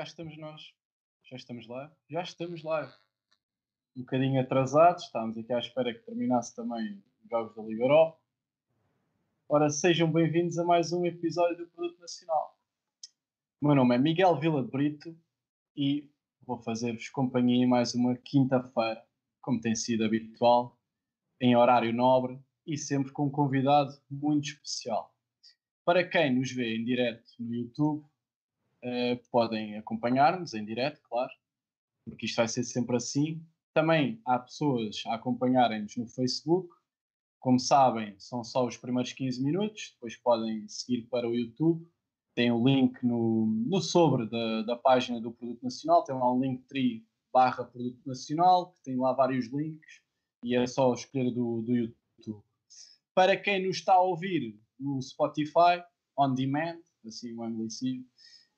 cá estamos nós. Já estamos lá? Já estamos lá. Um bocadinho atrasados, estávamos aqui à espera que terminasse também os Jogos da Liga Europa. Ora, sejam bem-vindos a mais um episódio do Produto Nacional. O meu nome é Miguel Vila Brito e vou fazer-vos companhia mais uma quinta-feira, como tem sido habitual, em horário nobre e sempre com um convidado muito especial. Para quem nos vê em direto no YouTube, uh, podem acompanhar-nos em direto, claro, porque isto vai ser sempre assim. Também há pessoas a acompanharem-nos no Facebook. Como sabem, são só os primeiros 15 minutos, depois podem seguir para o YouTube. Tem o link no, no sobre da, da página do Produto Nacional, tem lá um link tri barra Produto Nacional, que tem lá vários links e é só escolher do, do YouTube. Para quem nos está a ouvir no Spotify, on demand, assim o anglicismo,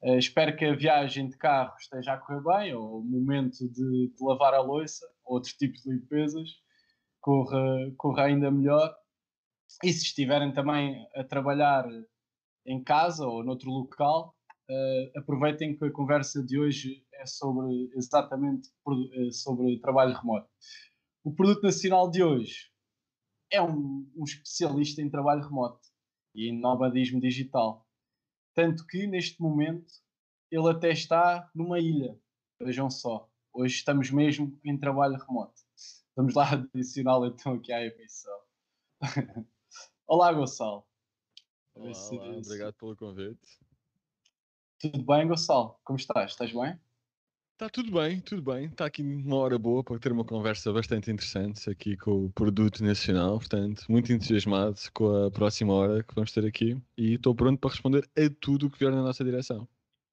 Uh, espero que a viagem de carro esteja a correr bem, ou o momento de, de lavar a louça, outros tipos de limpezas, corra, corra ainda melhor. E se estiverem também a trabalhar em casa ou noutro local, uh, aproveitem que a conversa de hoje é sobre exatamente eh, sobre trabalho remoto. O produto nacional de hoje é um, um especialista em trabalho remoto e em nomadismo digital. Tanto que neste momento ele até está numa ilha. Vejam só, hoje estamos mesmo em trabalho remoto. Vamos lá adicioná-lo então aqui à emissão. Olá, Gonçalo. Olá, olá, obrigado pelo convite. Tudo bem, Gonçalo? Como estás? Estás bem? Está tudo bem, tudo bem. Está aqui uma hora boa para ter uma conversa bastante interessante aqui com o produto nacional. Portanto, muito entusiasmado com a próxima hora que vamos ter aqui e estou pronto para responder a tudo o que vier na nossa direção.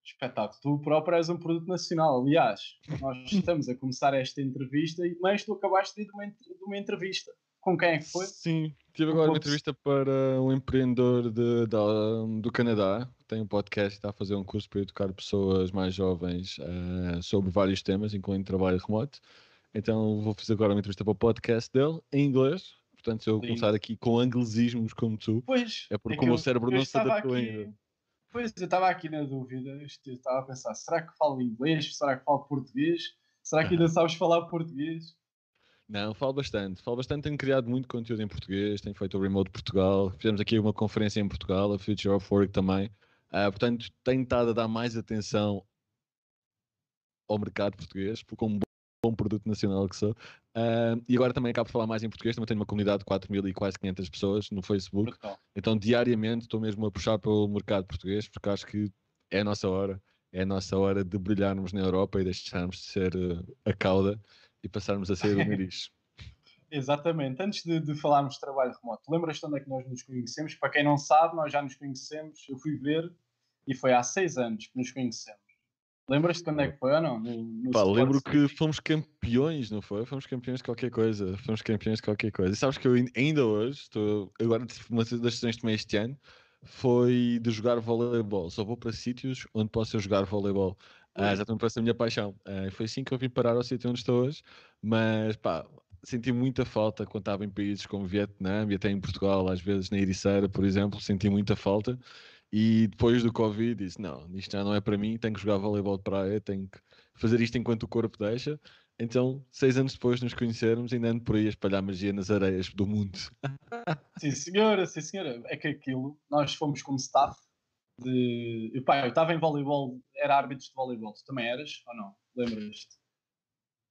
Espetáculo. Tu próprio és um produto nacional. Aliás, nós estamos a começar esta entrevista, mas tu acabaste de ir de uma, de uma entrevista. Com quem é que foi? Sim, tive agora uma entrevista para um empreendedor de, de, do Canadá. Tem um podcast e está a fazer um curso para educar pessoas mais jovens uh, sobre vários temas, incluindo trabalho remoto. Então vou fazer agora uma entrevista para o podcast dele, em inglês. Portanto, se eu Lindo. começar aqui com anglicismos como tu, pois, é porque é o meu cérebro não se adaptou ainda Pois, eu estava aqui na dúvida, estava a pensar, será que falo inglês? Será que falo português? Será que ainda sabes falar português? Não, falo bastante. Falo bastante, tenho criado muito conteúdo em português, tenho feito o Remote Portugal, fizemos aqui uma conferência em Portugal, a Future of Work também. Uh, portanto, tenho estado a dar mais atenção ao mercado português, porque como bom produto nacional que sou. Uh, e agora também acabo de falar mais em português, também tenho uma comunidade de 4 mil e quase 500 pessoas no Facebook. Então, diariamente estou mesmo a puxar pelo mercado português, porque acho que é a nossa hora. É a nossa hora de brilharmos na Europa e deixarmos de ser uh, a cauda e passarmos a ser o nariz. Exatamente. Antes de, de, falarmos de trabalho remoto, lembras-te onde é que nós nos conhecemos? Para quem não sabe, nós já nos conhecemos. Eu fui ver e foi há seis anos que nos conhecemos. Lembras-te quando é que foi ou não? No, no Pá, lembro que fomos campeões, não foi? Fomos campeões de qualquer coisa. Fomos campeões de qualquer coisa. E sabes que eu ainda hoje, estou, agora uma das decisões que tomei este ano foi de jogar voleibol. Só vou para sítios onde possa jogar voleibol. Ah, já estou a minha paixão. Ah, foi assim que eu vim parar ao sítio onde estou hoje. Mas pá, senti muita falta quando estava em países como Vietnã e até em Portugal, às vezes na Ericeira, por exemplo, senti muita falta. E depois do Covid disse: Não, isto já não é para mim, tenho que jogar voleibol de praia, tenho que fazer isto enquanto o corpo deixa. Então, seis anos depois de nos conhecermos, ainda ando por aí a espalhar magia nas areias do mundo. Sim, senhora, sim, senhora. É que aquilo, nós fomos como staff de. E, pá, eu estava em voleibol, era árbitro de voleibol. Tu também eras ou não? Lembras-te?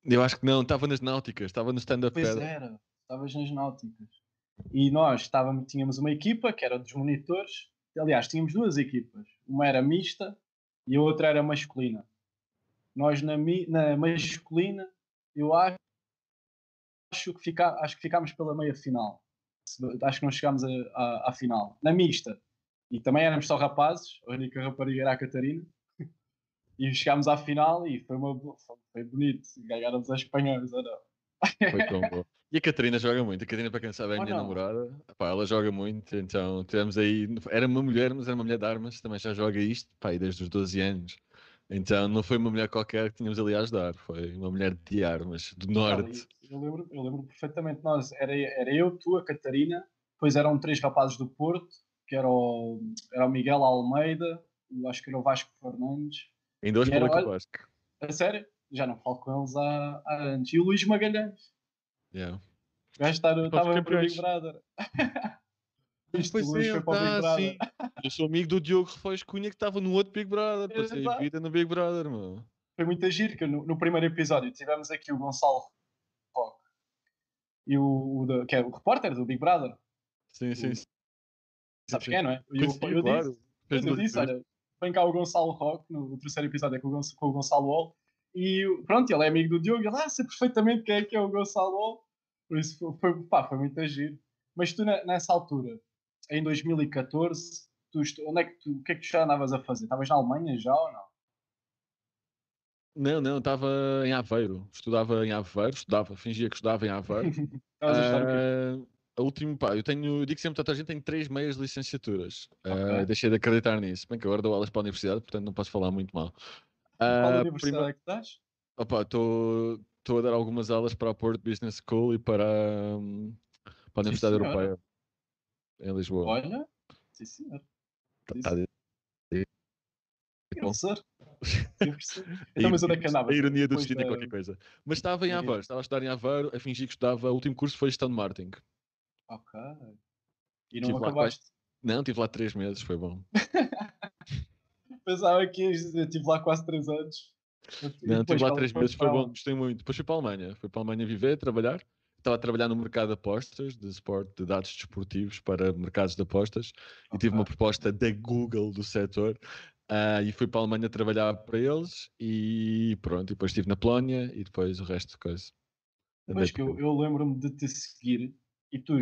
Eu acho que não, estava nas náuticas, estava no stand-up. Pois era, estavas nas náuticas. E nós estávamos, tínhamos uma equipa que era dos monitores Aliás, tínhamos duas equipas. Uma era mista e a outra era masculina. Nós na, na masculina, eu acho, acho, que fica, acho que ficámos pela meia final. Acho que não chegámos à final. Na mista, e também éramos só rapazes, a única rapariga era a Catarina. E chegámos à final e foi, uma, foi bonito. Ganháramos as espanhóis, ou não? Foi tão bom. E a Catarina joga muito. A Catarina, para quem sabe, é a minha não? namorada. Pá, ela joga muito. Então, tivemos aí. Era uma mulher, mas era uma mulher de armas. Também já joga isto, pá, desde os 12 anos. Então, não foi uma mulher qualquer que tínhamos ali a ajudar. Foi uma mulher de armas, do norte. Eu lembro, eu lembro perfeitamente. Nós, era, era eu, tu, a Catarina. Depois eram três rapazes do Porto, que era o, era o Miguel Almeida, acho que era o Vasco Fernandes Ainda hoje E era, falei com o Vasco. A sério? Já não falo com eles há, há anos. E o Luís Magalhães. Yeah. O gajo estava para o. Big Brother. Isto, Pois o Luís é, foi para o Big tá, Brother. sim. Eu sou amigo do Diogo Refões Cunha que estava no outro Big Brother. Passei a vida no Big Brother, meu. Foi muito giro, que no, no primeiro episódio tivemos aqui o Gonçalo Roque e o, o que é o repórter do Big Brother. Sim, sim. O- sim. Sabes quem é, não é? E eu, Conheci, eu claro. disse, eu olha, vem cá o Gonçalo Roque, no terceiro episódio é com o, Gonç- com o Gonçalo Wall, e pronto, ele é amigo do Diogo, e ele, ah, sei perfeitamente quem é que é o Gonçalo Wall, por isso foi, foi, pá, foi muito giro. Mas tu, ne- nessa altura, em 2014, tu, onde é que tu, o que é que tu já andavas a fazer? Estavas na Alemanha já ou não? Não, não, estava em Aveiro. Estudava em Aveiro, estudava, fingia que estudava em Aveiro. Estavas a última, pá, eu tenho, eu digo sempre a toda a gente, tenho três meias licenciaturas. Ah, Ok. deixei de acreditar nisso. Bem que agora dou aulas para a universidade, portanto não posso falar muito mal. Qual Ah, universidade prima- é que estás? Opa, estou a dar algumas aulas para a Porto Business School e para, hum, para a Universidade. Europeia em Lisboa. Olha, sim senhor. Tá- sim, tá de-. Professor. Então, mas onde é que andavas? A ironia do destino é da- qualquer coisa. Mas estava em. Aveiro, estava a estudar em Aveiro, a fingir que estudava. O último curso foi gestão de marketing. Ok. E não Tive lá acabaste? Não, estive lá três meses, foi bom. Pensava que estive lá quase 3 anos. Não, estive lá três meses, foi bom, gostei muito. Depois fui para a Alemanha, fui para a Alemanha viver, trabalhar. Estava a trabalhar no mercado de apostas, de sport, de dados desportivos para mercados de apostas e tive uma proposta da Google do setor ah, e fui para a Alemanha trabalhar para eles e pronto, e depois estive na Polónia e depois o resto de coisa. Depois que eu, eu lembro-me de te seguir e tu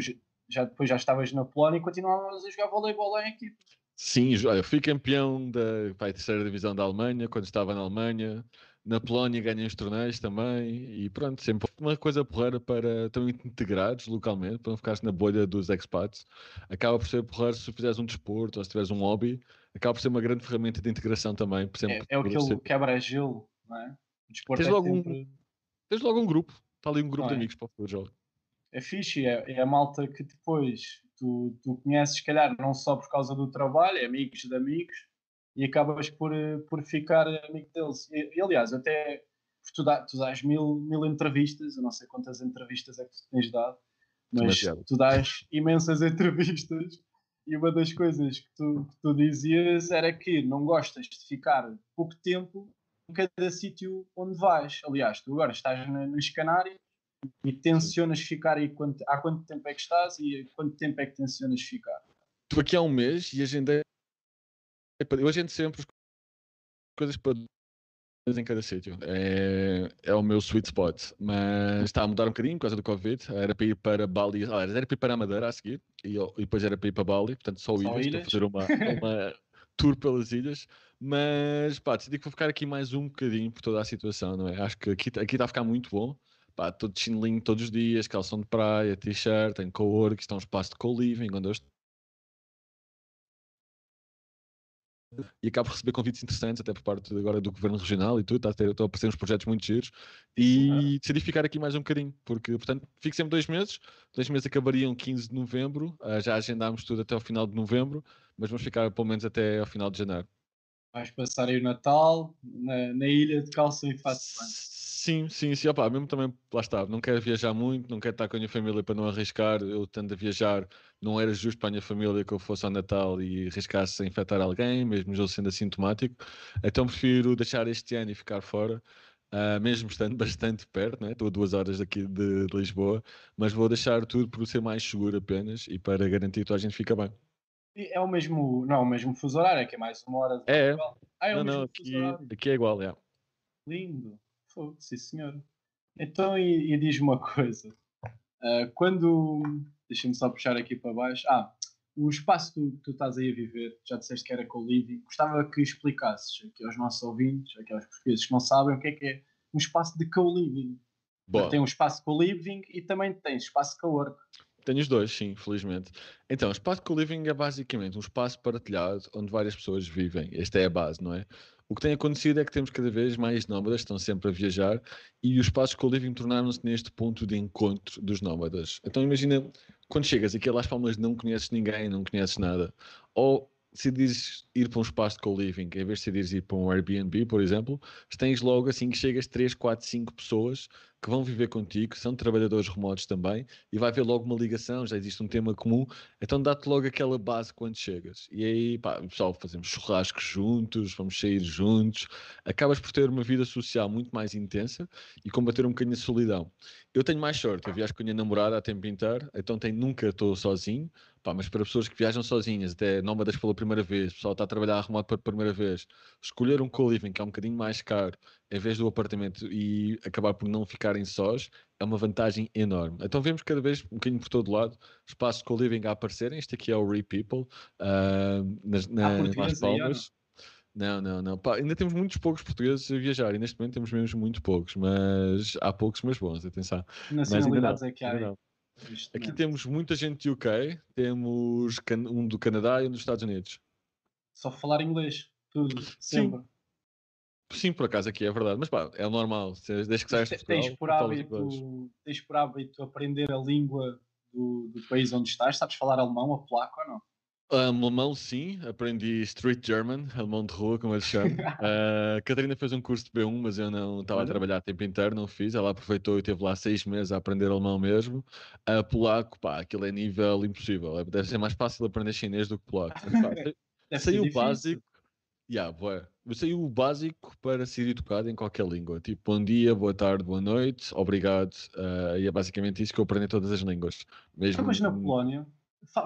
já- depois já estavas na Polónia e continuavas a jogar voleibol em equipe. Sim, olha, fui campeão da terceira divisão da Alemanha quando estava na Alemanha. Na Polónia ganhei os torneios também e pronto, sempre uma coisa porreira para também te integrares localmente, para não ficares na bolha dos expats. Acaba por ser porreiro se fizeres um desporto ou se tiveres um hobby, acaba por ser uma grande ferramenta de integração também. É, é aquele ser- quebra-gelo, não é? O desporto Tens é logo um- sempre... Tens logo um grupo, está ali um grupo Não de é? amigos para o jogo. É fixe, é, é a malta que depois tu, tu conheces, se calhar, não só por causa do trabalho, é amigos de amigos, e acabas por, eh, por ficar amigo deles. E, e, aliás, até tu, dá, tu dás mil, mil entrevistas, eu não sei quantas entrevistas é que tu tens dado, mas Demasiado. tu dás imensas entrevistas. E uma das coisas que tu, que tu dizias era que não gostas de ficar pouco tempo em cada sítio onde vais. Aliás, tu agora estás na- nas Canárias e tencionas ficar aí quanto, há quanto tempo é que estás e quanto tempo é que tencionas ficar? Estou aqui há um mês e agendei. Eu agendo sempre as coisas para em cada sítio. É, é o meu sweet spot. Mas está a mudar um bocadinho por causa do Covid. Era para ir para Bali, ah, era para ir para a Madeira a seguir e, eu- e depois era para ir para Bali, portanto só, Só ilhas. ilhas? Estou a fazer uma, uma tour pelas ilhas. Mas pá, decidi que vou ficar aqui mais um bocadinho por toda a situação, não é? Acho que aqui aqui está a ficar muito bom. Pá, todo chinelinho todos os dias, calção de praia, t-shirt, tem co-work, está um espaço de co-living onde eu estou. e acabo de receber convites interessantes, até por parte agora do Governo Regional e tudo, está a a aparecer uns projetos muito giros e decidi ficar aqui mais um bocadinho, porque, portanto, fico sempre dois meses, dois meses acabariam 15 de novembro, ah, já agendámos tudo até ao final de novembro, mas vamos ficar pelo menos até ao final de janeiro. Vais passar aí o Natal na, na ilha de calça e fato. Sim, sim, sim, opá, mesmo também, lá está, não quero viajar muito, não quero estar com a minha família para não arriscar, eu tendo a viajar, não era justo para a minha família que eu fosse ao Natal e arriscasse a infectar alguém, mesmo eu sendo assintomático, então prefiro deixar este ano e ficar fora, ah, mesmo estando bastante perto, né? estou a duas horas daqui de, de Lisboa, mas vou deixar tudo por ser mais seguro apenas e para garantir que a gente fica bem. É o mesmo, não, o mesmo fuso horário, é que é mais uma hora de É. Ah, é não, não, aqui, aqui é igual, é. Lindo. Fogo, sim, senhor. Então, e, e diz-me uma coisa. Ah, quando. Deixa-me só puxar aqui para baixo. Ah, o espaço que tu, estás aí a viver, já disseste que era co-living. Gostava que explicasses aqui aos nossos ouvintes, aqui aos portugueses que não sabem, o que é que é um espaço de co-living. Tem um espaço co-living e também tem espaço co-work. Tenho os dois, sim, felizmente. Então, o espaço co-living é basicamente um espaço partilhado onde várias pessoas vivem. Esta é a base, não é? O que tem acontecido é que temos cada vez mais nómadas, estão sempre a viajar, e os espaços co-living tornaram-se neste ponto de encontro dos nómadas. Então, imagina, quando chegas aqui Las Palmas não conheces ninguém, não conheces nada, ou decidires ir para um espaço de co-living, em vez de decidires ir para um Airbnb, por exemplo, tens logo assim que chegas 3, 4, 5 pessoas que vão viver contigo, que são trabalhadores remotos também, e vai haver logo uma ligação, já existe um tema comum, então dá-te logo aquela base quando chegas. E aí, pá, pessoal, fazemos churrascos juntos, vamos sair juntos, acabas por ter uma vida social muito mais intensa e combater um bocadinho a solidão. Eu tenho mais sorte, eu viajo com a minha namorada a tempo inteiro, então tenho, nunca estou sozinho, Pá, mas para pessoas que viajam sozinhas, até nómadas pela primeira vez, o pessoal está a trabalhar remoto pela primeira vez, escolher um co-living que é um bocadinho mais caro em vez do apartamento e acabar por não ficarem sós é uma vantagem enorme. Então vemos cada vez um bocadinho por todo lado espaços de co-living a aparecerem. Este aqui é o Re People, uh, nas, na, nas Palmas. Não, não, não. Pá, ainda temos muitos poucos portugueses a viajar e neste momento temos mesmo muito poucos, mas há poucos, mas bons, atenção. Nacionalidades é que há. Aqui temos muita gente do UK, temos um do Canadá e um dos Estados Unidos. Só falar inglês, tudo, sempre. Sim. Sim, por acaso aqui é verdade, mas pá, é normal, desde que saias de Portugal. Tens por, hábito, tens por hábito aprender a língua do, do país onde estás? Sabes falar alemão ou polaco ou não? Alemão, sim, aprendi Street German, alemão de rua, como eles chamam. uh, a Catarina fez um curso de B1, mas eu não estava a trabalhar a tempo inteiro, não fiz. Ela aproveitou e teve lá seis meses a aprender alemão mesmo. Uh, polaco, pá, aquilo é nível impossível. É, deve ser mais fácil aprender chinês do que polaco. Mas, sei o básico. Yeah, boa. Sei o básico para ser educado em qualquer língua. Tipo, bom dia, boa tarde, boa noite, obrigado. Uh, e é basicamente isso que eu aprendi em todas as línguas. Mesmo... Mas na Polónia,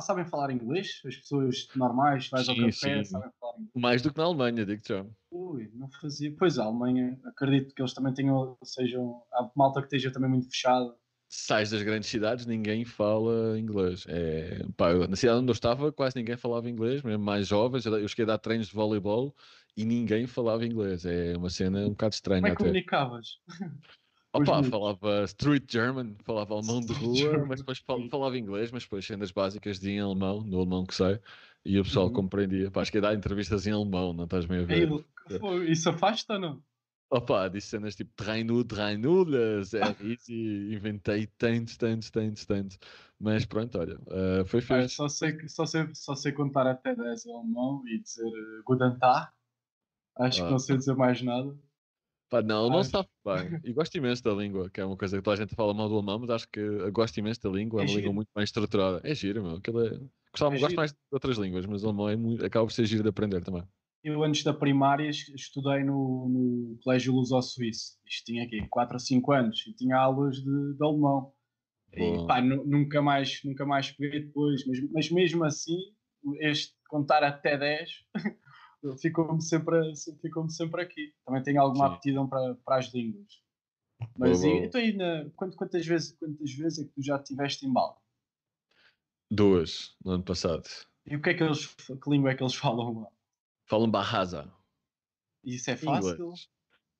sabem falar inglês? As pessoas normais, vais sim, ao café, sim. sabem falar inglês? Mais do que na Alemanha, digo já. Ui, não fazia. Pois a Alemanha, acredito que eles também tenham, sejam, há malta que esteja também muito fechada. Sais das grandes cidades, ninguém fala inglês. É, pá, na cidade onde eu estava, quase ninguém falava inglês, mesmo mais jovens. Eu cheguei a dar treinos de voleibol e ninguém falava inglês. É uma cena um bocado estranha. Como é que comunicavas? Opa, falava street German, falava alemão de rua, German. mas depois falava inglês, mas depois cenas básicas de em alemão, no alemão que sei, e o pessoal uhum. compreendia. Pá, acho que ia dar entrevistas em alemão, não estás meio a ver? Isso afasta ou não? Opa, disse cenas tipo treino, treino, é isso, inventei tantos, tantos, tantos, tantos. Mas pronto, olha, uh, foi feito. Só sei, só, sei, só sei contar até 10 em alemão e dizer uh, Guten Tag. Acho ah. que não sei dizer mais nada. Pá, não, não está bem. E gosto imenso da língua, que é uma coisa que toda a gente fala mal do alemão, mas acho que gosto imenso da língua, é, é uma língua muito mais estruturada. É giro, meu. Aquilo é... Gostava, é gosto mais de outras línguas, mas o alemão é muito... acaba por ser giro de aprender também. Eu, antes da primária, estudei no, no Colégio Luso-Suíço. Isto tinha aqui 4 ou 5 anos e tinha aulas de, de alemão. E pá, nunca mais, nunca mais peguei depois, mas, mas mesmo assim, este contar até 10 ficou-me sempre, ficou sempre aqui. Também tenho alguma Sim. aptidão para, para as línguas. Mas boa, boa. aí na, quantas, vezes, quantas vezes é que tu já estiveste em Bali? Duas, no ano passado. E o que é que eles, que língua é que eles falam lá? Falam Bahasa. E isso é fácil?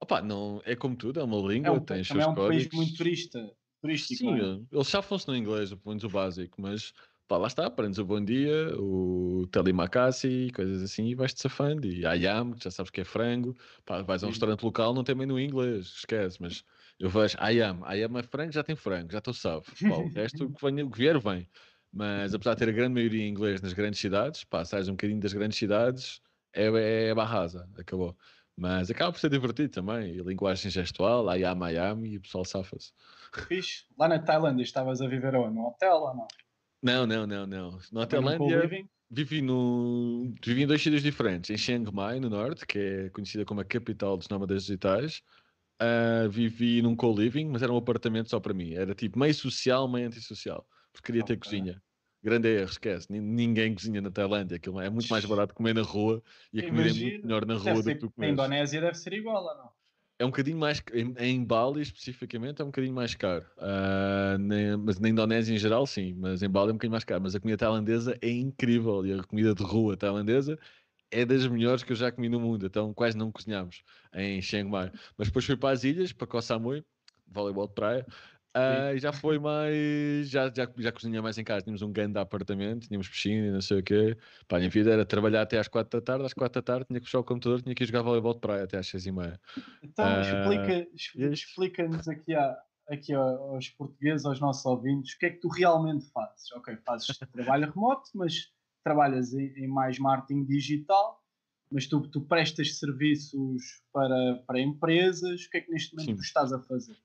Opa, não, é como tudo, é uma língua, é um, tem também é um códigos. país muito turista, turístico. Sim, é? eles chafam-se no inglês, pelo menos o básico, mas pá, lá está, aprendes o bom dia, o telemacassi, coisas assim, e vais-te safando. E ayam, que já sabes que é frango, pá, vais a um restaurante local, não tem menu inglês, esquece, mas eu vejo ayam, ayam é frango, já tem frango, já estou salvo. Pá, o resto, o que, vem, o que vier, vem. Mas apesar de ter a grande maioria em inglês nas grandes cidades, pá, sais um bocadinho das grandes cidades, é, é barrasa, acabou. Mas acaba por ser divertido também, e linguagem gestual, ayam, ayam, e o pessoal safa-se. Fixe. Lá na Tailândia estavas a viver onde? No hotel ou não? Não, não, não, não. Na Tailândia vivi, no, vivi em dois sítios diferentes. Em Chiang Mai, no norte, que é conhecida como a capital dos nómadas digitais. Uh, vivi num co-living, mas era um apartamento só para mim. Era tipo meio social, meio antissocial. Porque queria okay. ter cozinha. Grande erro, esquece. Ninguém cozinha na Tailândia. Aquilo é muito mais barato comer na rua e a comida é muito melhor na rua do que tu comes. Na Indonésia deve ser igual, ou não? É um bocadinho mais em, em, Bali especificamente é um bocadinho mais caro. Uh, na, mas na Indonésia em geral sim mas em Bali é um bocadinho mais caro. Mas a comida tailandesa é incrível e a comida de rua tailandesa é das melhores que eu já comi no mundo. Então quase não cozinhámos em Chiang Mai. Mas depois fui para as ilhas para Koh Samui voleibol de praia Uh, já foi mais. Já, já, já cozinha mais em casa. Tínhamos um grande apartamento, tínhamos piscina e não sei o quê. Pá, a minha vida era trabalhar até às 4 da tarde. Às 4 da tarde tinha que fechar o computador, tinha que ir jogar voleibol de praia até às 6 e meia. Então uh, explica, explica-nos aqui, a, aqui aos portugueses, aos nossos ouvintes, o que é que tu realmente fazes? Ok, fazes trabalho remoto, mas trabalhas em, em mais marketing digital, mas tu, tu prestas serviços para, para empresas. O que é que neste momento tu estás a fazer?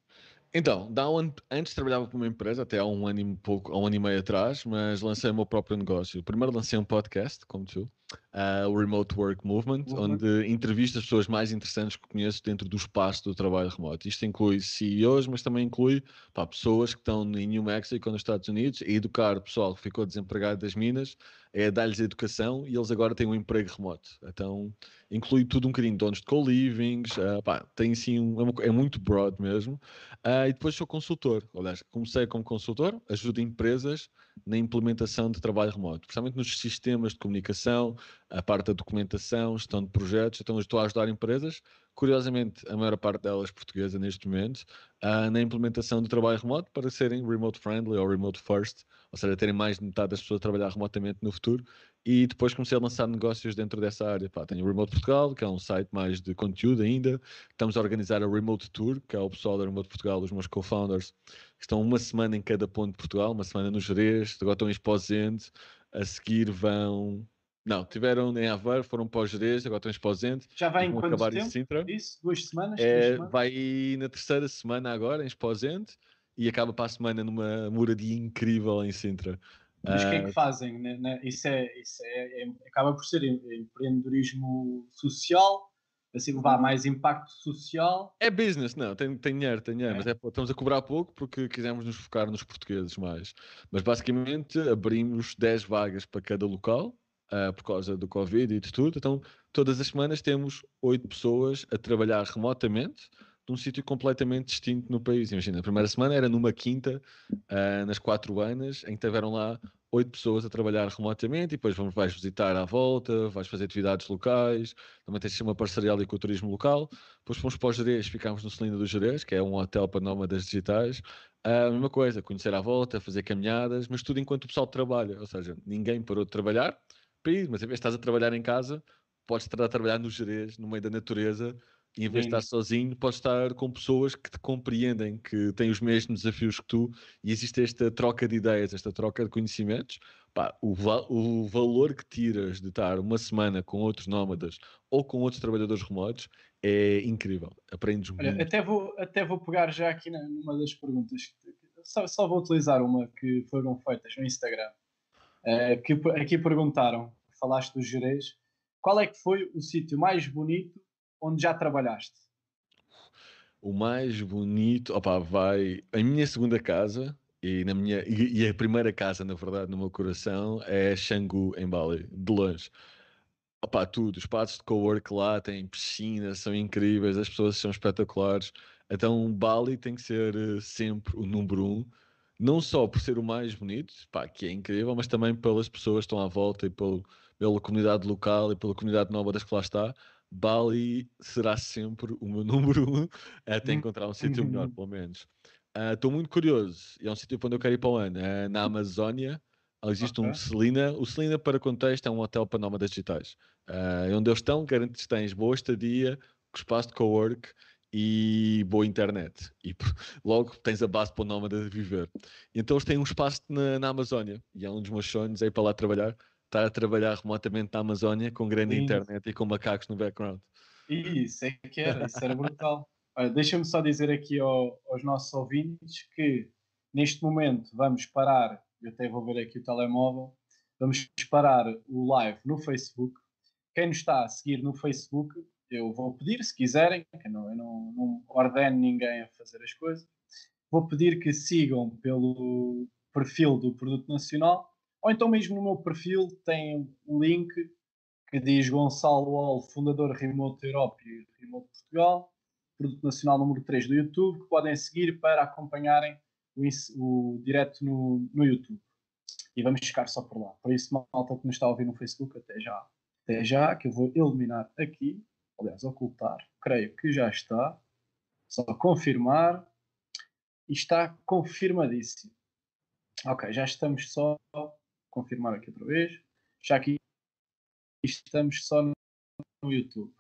Então, dá um antes trabalhava para uma empresa, até há um ano e pouco, há um ano e meio atrás, mas lancei o meu próprio negócio. Primeiro lancei um podcast, como tu, uh, o Remote Work Movement, uhum. onde entrevisto as pessoas mais interessantes que conheço dentro do espaço do trabalho remoto. Isto inclui CEOs, mas também inclui pá, pessoas que estão em New Mexico, nos Estados Unidos, a educar o pessoal que ficou desempregado das minas, é dar-lhes educação e eles agora têm um emprego remoto. Então, inclui tudo um bocadinho, donos de co-livings, uh, tem sim, um, é, é, muito broad mesmo. Uh, e depois sou consultor, aliás, comecei como consultor, ajudo empresas na implementação de trabalho remoto, principalmente nos sistemas de comunicação, a parte da documentação, gestão de projetos, então estou a ajudar empresas, curiosamente a maior parte delas portuguesa neste momento, uh, na implementação do trabalho remoto para serem remote friendly ou remote first, ou seja, terem mais de metade das pessoas a trabalhar remotamente no futuro e depois comecei a lançar negócios dentro dessa área. Pá, tenho o Remote Portugal, que é um site mais de conteúdo ainda. Estamos a organizar a Remote Tour, que é o pessoal da Remote Portugal, os meus co-founders, que estão uma semana em cada ponto de Portugal, uma semana no Jerez, agora estão em Esposende, a seguir vão... Não, tiveram em Aveiro, foram para o Jerez, agora estão em Esposende. Já vai em quanto acabar tempo? Em Sintra. Isso? Duas semanas? É, semanas? Vai na terceira semana agora, em Esposende, e acaba para a semana numa moradia incrível em Sintra. Mas o que é que ah, fazem? Né, né? Isso, é, isso é, é, acaba por ser empreendedorismo social, assim levar uhum. mais impacto social. É business, não, tem, tem dinheiro, tem dinheiro, é. mas é, estamos a cobrar pouco porque quisemos nos focar nos portugueses mais. Mas basicamente abrimos 10 vagas para cada local. Uh, por causa do Covid e de tudo, então todas as semanas temos 8 pessoas a trabalhar remotamente num sítio completamente distinto no país. Imagina, a primeira semana era numa quinta, uh, nas quatro anos, em que tiveram lá oito pessoas a trabalhar remotamente e depois vamos, vais visitar à volta, vais fazer atividades locais, também tens uma parceria ali com o turismo local. Depois fomos para o Jerez, ficámos no Celina do Jerez, que é um hotel para nómadas digitais. A mesma coisa, conhecer à volta, fazer caminhadas, mas tudo enquanto o pessoal trabalha. Ou seja, ninguém parou de trabalhar mas em vez de estás a trabalhar em casa, podes estar a trabalhar no Jerez, no meio da natureza, em vez de estar sozinho, podes estar com pessoas que te compreendem, que têm os mesmos desafios que tu, e existe esta troca de ideias, esta troca de conhecimentos. Pá, o, va o valor que tiras de estar uma semana com outros nómadas ou com outros trabalhadores remotos é incrível. Aprendes Olha, muito. Até vou, até vou pegar já aqui numa das perguntas. Só, só vou utilizar uma que foram feitas no Instagram. Uh, que aqui perguntaram, falaste do Jerez, qual é que foi o sítio mais bonito onde já trabalhaste? O mais bonito, opa, vai. A minha segunda casa e, na minha, e, e, a primeira casa, na verdade, no meu coração é Xangu, em Bali, de longe. Opa, tudo, os espaços de co-work lá têm piscina, são incríveis, as pessoas são espetaculares. Então, Bali tem que ser uh, sempre o número um, não só por ser o mais bonito, pá, que é incrível, mas também pelas pessoas que estão à volta e pelo, pela comunidade local e pela comunidade nova das que lá está. Bali será sempre o meu número um até hum. encontrar um sítio melhor, pelo menos. Estou uh, muito curioso. É um sítio para onde eu quero ir para o ano. Uh, na Amazónia existe okay. um Celina. O Celina, para contexto, é um hotel para nómadas digitais. Uh, onde eles estão, garantes que tens boa estadia, espaço de co-work e boa internet. E logo tens a base para o nómada viver. Então eles têm um espaço na, na Amazónia. E é um dos meus sonhos é ir para lá trabalhar estar a trabalhar remotamente na Amazónia com grande Sim. internet e com macacos no background. Isso é que era, isso era brutal. Deixa-me só dizer aqui ao, aos nossos ouvintes que neste momento vamos parar, eu até vou ver aqui o telemóvel, vamos parar o live no Facebook. Quem nos está a seguir no Facebook, eu vou pedir, se quiserem, que não, eu não, não ordeno ninguém a fazer as coisas, vou pedir que sigam pelo perfil do Produto Nacional ou então mesmo no meu perfil tem um link que diz Gonçalo Wall, fundador Remote Europe e Remote Portugal, produto nacional número 3 do YouTube, que podem seguir para acompanharem o, o direto no, no YouTube. E vamos ficar só por lá. Por isso, malta que nos está a ouvir no Facebook, até já. Até já, que eu vou eliminar aqui, aliás, ocultar. Creio que já está. Só confirmar. E está confirmadíssimo. Ok, já estamos só confirmar aqui outra vez. Já aqui estamos só no YouTube.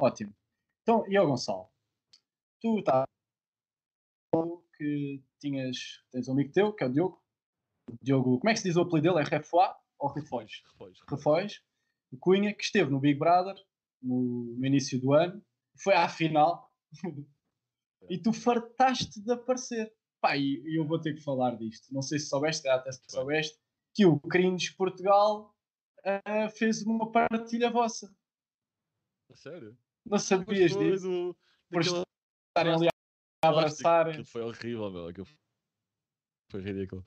Ótimo. Então, e ao Gonçalo? Tu estás que tinhas, tens um amigo teu, que é o Diogo. Diogo, como é que se diz o apelido dele? É Refoá? ou. Refões. O Cunha, que esteve no Big Brother no, no início do ano, foi à final e tu fartaste de aparecer. Pá, e eu vou ter que falar disto. Não sei se soubeste, até se soubeste, que o Cringe Portugal uh, fez uma partilha vossa. A sério? Não sabias Foi disso? do- Por daquela estarem ali a abraçar. Aquilo foi horrível, meu. Aquilo foi ridículo.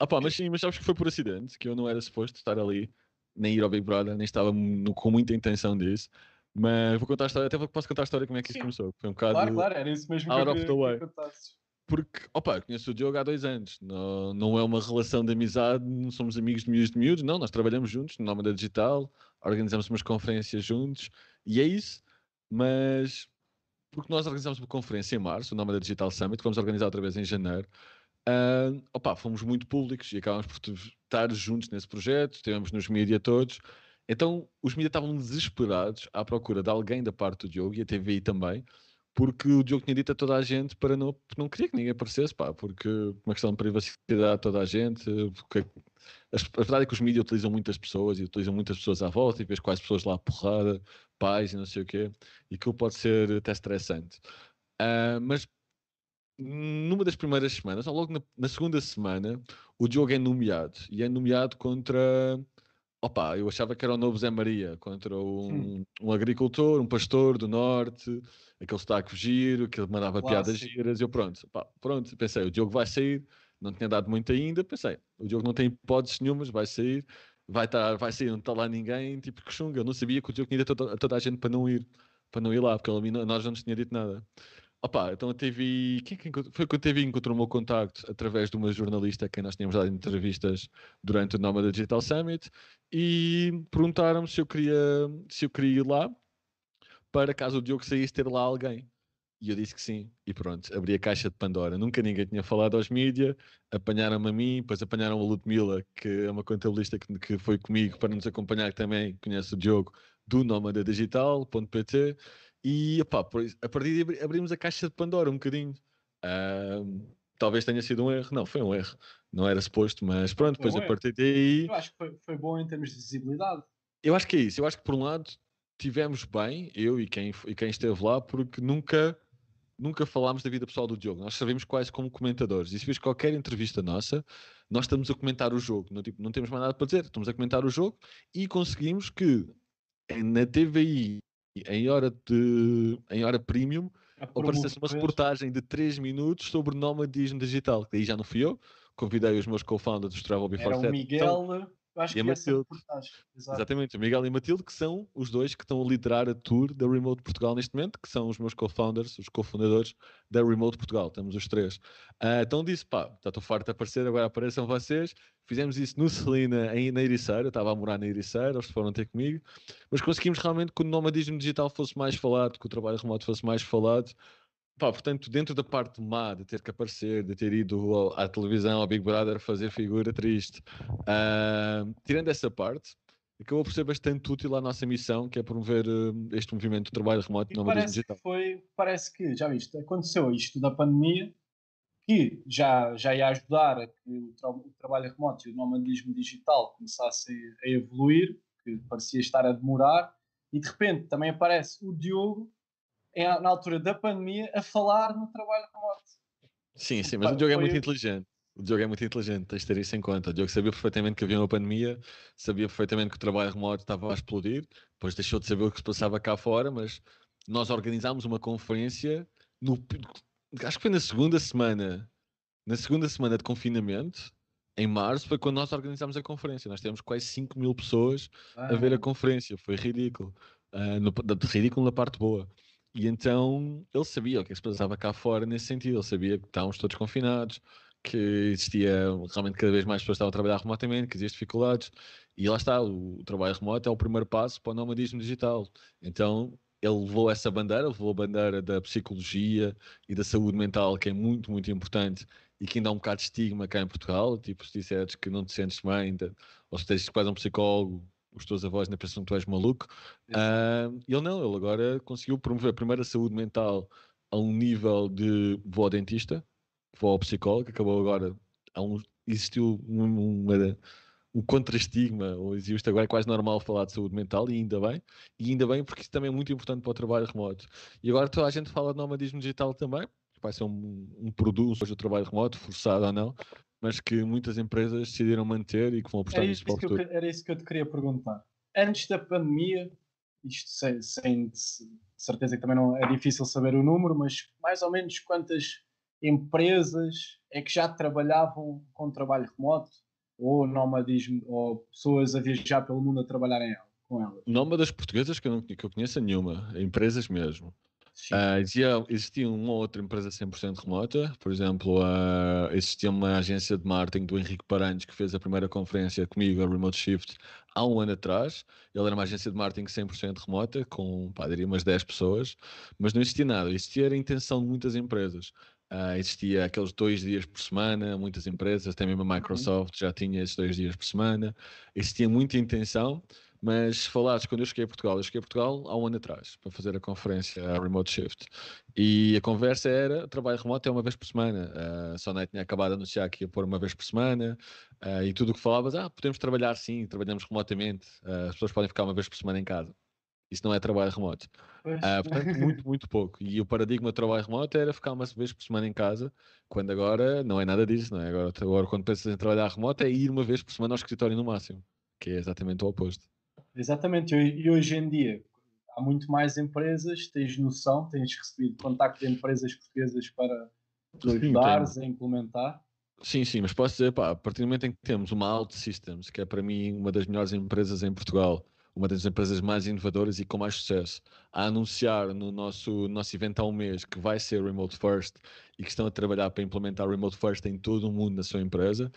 Ah pá, mas sim, mas sabes que foi por acidente, que eu não era suposto estar ali, nem ir ao Big Brother, nem estava mu- com muita intenção disso. Mas vou contar a história, até posso contar a história como é que isso Sim. começou. Foi um bocado. Claro, claro, era isso mesmo que out eu of queria the way. que. Porque, opa, conheço o Diogo há dois anos. Não, não é uma relação de amizade, não somos amigos de miúdos de miúdos, não. Nós trabalhamos juntos no Nómada Digital, organizamos umas conferências juntos e é isso. Mas, porque nós organizamos uma conferência em março, o Nómada Digital Summit, que vamos organizar outra vez em janeiro. ah, opa, fomos muito públicos e acabámos por estar juntos nesse projeto, estivemos nos mídia todos. Então, os mídia estavam desesperados à procura de alguém da parte do Diogo e a TVI também, porque o Diogo tinha dito a toda a gente para não, não queria que ninguém aparecesse, pá, porque uma questão de privacidade a toda a gente, porque as- a verdade é que os mídias utilizam muitas pessoas e utilizam muitas pessoas à volta e vês quais pessoas lá porrada, pais e não sei o quê, e aquilo pode ser até estressante. Ah, mas numa das primeiras semanas, ou logo na, na segunda semana, o Diogo é nomeado e é nomeado contra. Opa, eu achava que era o novo Zé Maria, contra um, um agricultor, um pastor do norte, aquele sotaque giro, que ele mandava piadas giras. Eu, pronto, pá, pronto, pensei, o Diogo vai sair, não tinha dado muito ainda. Pensei, o Diogo não tem hipóteses nenhumas, vai sair, vai, tá, vai sair, não está lá ninguém, tipo que chunga. Eu não sabia que o Diogo tinha dito a toda, a toda a gente para não ir, para não ir lá, porque ele, nós não nos tinha dito nada. Opa, então a TV. Quem, quem encont- foi que a TV encontrou o meu contacto através de uma jornalista a quem nós tínhamos dado entrevistas durante o Nómada Digital Summit e perguntaram-me se eu queria se eu queria ir lá para caso o Diogo saísse ter lá alguém. E eu disse que sim. E pronto, abri a caixa de Pandora. Nunca ninguém tinha falado aos mídia, apanharam-me a mim, depois apanharam a Ludmila, que é uma contabilista que, que foi comigo para nos acompanhar, que também conhece o Diogo, do Nómada Digital.pt. E a partir abri- abrimos a caixa de Pandora um bocadinho. Ahm, talvez tenha sido um erro. Não, foi um erro. Não era suposto, mas pronto, Foi um depois a partir daí. Eu acho que foi, foi bom em termos de visibilidade. Eu acho que é isso. Eu acho que por um lado tivemos bem, eu e quem, e quem esteve lá, porque nunca, nunca falámos da vida pessoal do Diogo. Nós servimos quase como comentadores. E se vês qualquer entrevista nossa, nós estamos a comentar o jogo. Não, tipo, não temos mais nada para dizer. Estamos a comentar o jogo e conseguimos que na TVI, em hora, de, em hora premium, aparecesse uma reportagem de 3 minutos sobre nomadismo digital. Que aí já não fui eu. Convidei os meus co-founders dos Travel Before Era o Set. São- Miguel, eu acho e que essa Matilde. reportagem. Exato. Exatamente, o Miguel e Matilde, que são os dois que estão a liderar a tour da Remote Portugal neste momento, que são os meus co-founders, os cofundadores da Remote Portugal. Estamos os três. Ah, então disse, pá, já estou farto de aparecer, agora apareçam vocês. Fizemos isso no Celina, em, na Ericeira, eu estava a morar na Ericeira, eles foram ter comigo, mas conseguimos realmente que o nomadismo digital fosse mais falado, que o trabalho remoto fosse mais falado. Pá, portanto, dentro da parte má de ter que aparecer, de ter ido ao- à televisão, ao Big Brother, fazer figura triste, ah, tirando essa parte, acabou por ser bastante útil à nossa missão, que é promover eh, este movimento do trabalho remoto E no nomadismo parece digital. que foi, parece que, já viste, aconteceu isto da pandemia, que já, já ia ajudar a que o, tra- o trabalho remoto e o nomadismo digital começassem a evoluir, que parecia estar a demorar, e de repente também aparece o Diogo, na altura da pandemia, a falar no trabalho remoto. Sim, sim, mas o Diogo é muito inteligente. O Diogo é muito inteligente, tens de ter isso em conta. O Diogo sabia perfeitamente que havia uma pandemia, sabia perfeitamente que o trabalho remoto estava a explodir, depois deixou de saber o que se passava cá fora, mas nós organizámos uma conferência no, acho que foi na segunda semana, na segunda semana de confinamento, em março, foi quando nós organizámos a conferência. Nós tivemos quase 5 mil pessoas a ver a conferência, foi ridículo. Ah, no- ridículo na parte boa. E então ele sabia o que é que se passava cá fora nesse sentido, ele sabia que estávamos todos confinados, que existia realmente cada vez mais pessoas estavam a trabalhar remotamente, que existiam dificuldades, e lá está, o, o trabalho remoto é o primeiro passo para o nomadismo digital. Então ele levou essa bandeira, levou a bandeira da psicologia e da saúde mental, que é muito, muito importante e que ainda há um bocado de estigma cá em Portugal, tipo, se disseres que não te sentes bem, ou se tens quase um psicólogo, os teus avós ainda pensam que tu és maluco, ah, ele não, ele agora conseguiu promover primeiro a saúde mental a um nível de vou ao dentista, vou ao psicólogo, acabou agora, um, existiu um- uma, um contra-estigma, ou existe agora é quase normal falar de saúde mental, e ainda bem, e ainda bem porque isso também é muito importante para o trabalho remoto. E agora toda a gente fala de nomadismo digital também, vai ser um, um produto, hoje o trabalho remoto, forçado ou não, mas que muitas empresas decidiram manter e que vão apostar nisso para o futuro. era isso que eu te queria perguntar. Antes da pandemia, isto sem, sem certeza que também não é difícil saber o número, mas mais ou menos quantas empresas é que já trabalhavam com trabalho remoto ou nomadismo ou pessoas a viajar pelo mundo a trabalhar em, com elas? Nómadas portuguesas que eu, não, que eu conheço nenhuma, empresas mesmo. Uh, existia, existia uma ou outra empresa 100% remota, por exemplo, uh, existia uma agência de marketing do Henrique Paranhos que fez a primeira conferência comigo, a Remote Shift, há um ano atrás. Ele era uma agência de marketing 100% remota, com, pá, diria umas 10 pessoas, mas não existia nada. Existia a intenção de muitas empresas. Uh, existia aqueles dois dias por semana, muitas empresas, até mesmo a uhum. Microsoft já tinha esses dois dias por semana. Existia muita intenção, mas falares, quando eu cheguei a Portugal, eu cheguei a Portugal há um ano atrás para fazer a conferência a Remote Shift. E a conversa era: trabalho remoto é uma vez por semana. A Sonai tinha acabado de anunciar que ia pôr uma vez por semana. Uh, e tudo o que falavas, ah, podemos trabalhar sim, trabalhamos remotamente. Uh, as pessoas podem ficar uma vez por semana em casa. Isso não é trabalho remoto. Uh, portanto, muito, muito pouco. E o paradigma de trabalho remoto era ficar uma vez por semana em casa, quando agora não é nada disso, não é? Agora, agora quando pensas em trabalhar remoto, é ir uma vez por semana ao escritório no máximo, que é exatamente o oposto. Exatamente, e hoje em dia há muito mais empresas, tens noção, tens recebido contacto de empresas portuguesas para tu ajudares a implementar. Sim, sim, mas posso dizer, pá, a partir do momento em que temos uma Out Systems, que é para mim uma das melhores empresas em Portugal, uma das empresas mais inovadoras e com mais sucesso, a anunciar no nosso, nosso evento há um mês que vai ser Remote First e que estão a trabalhar para implementar Remote First em todo o mundo na sua empresa,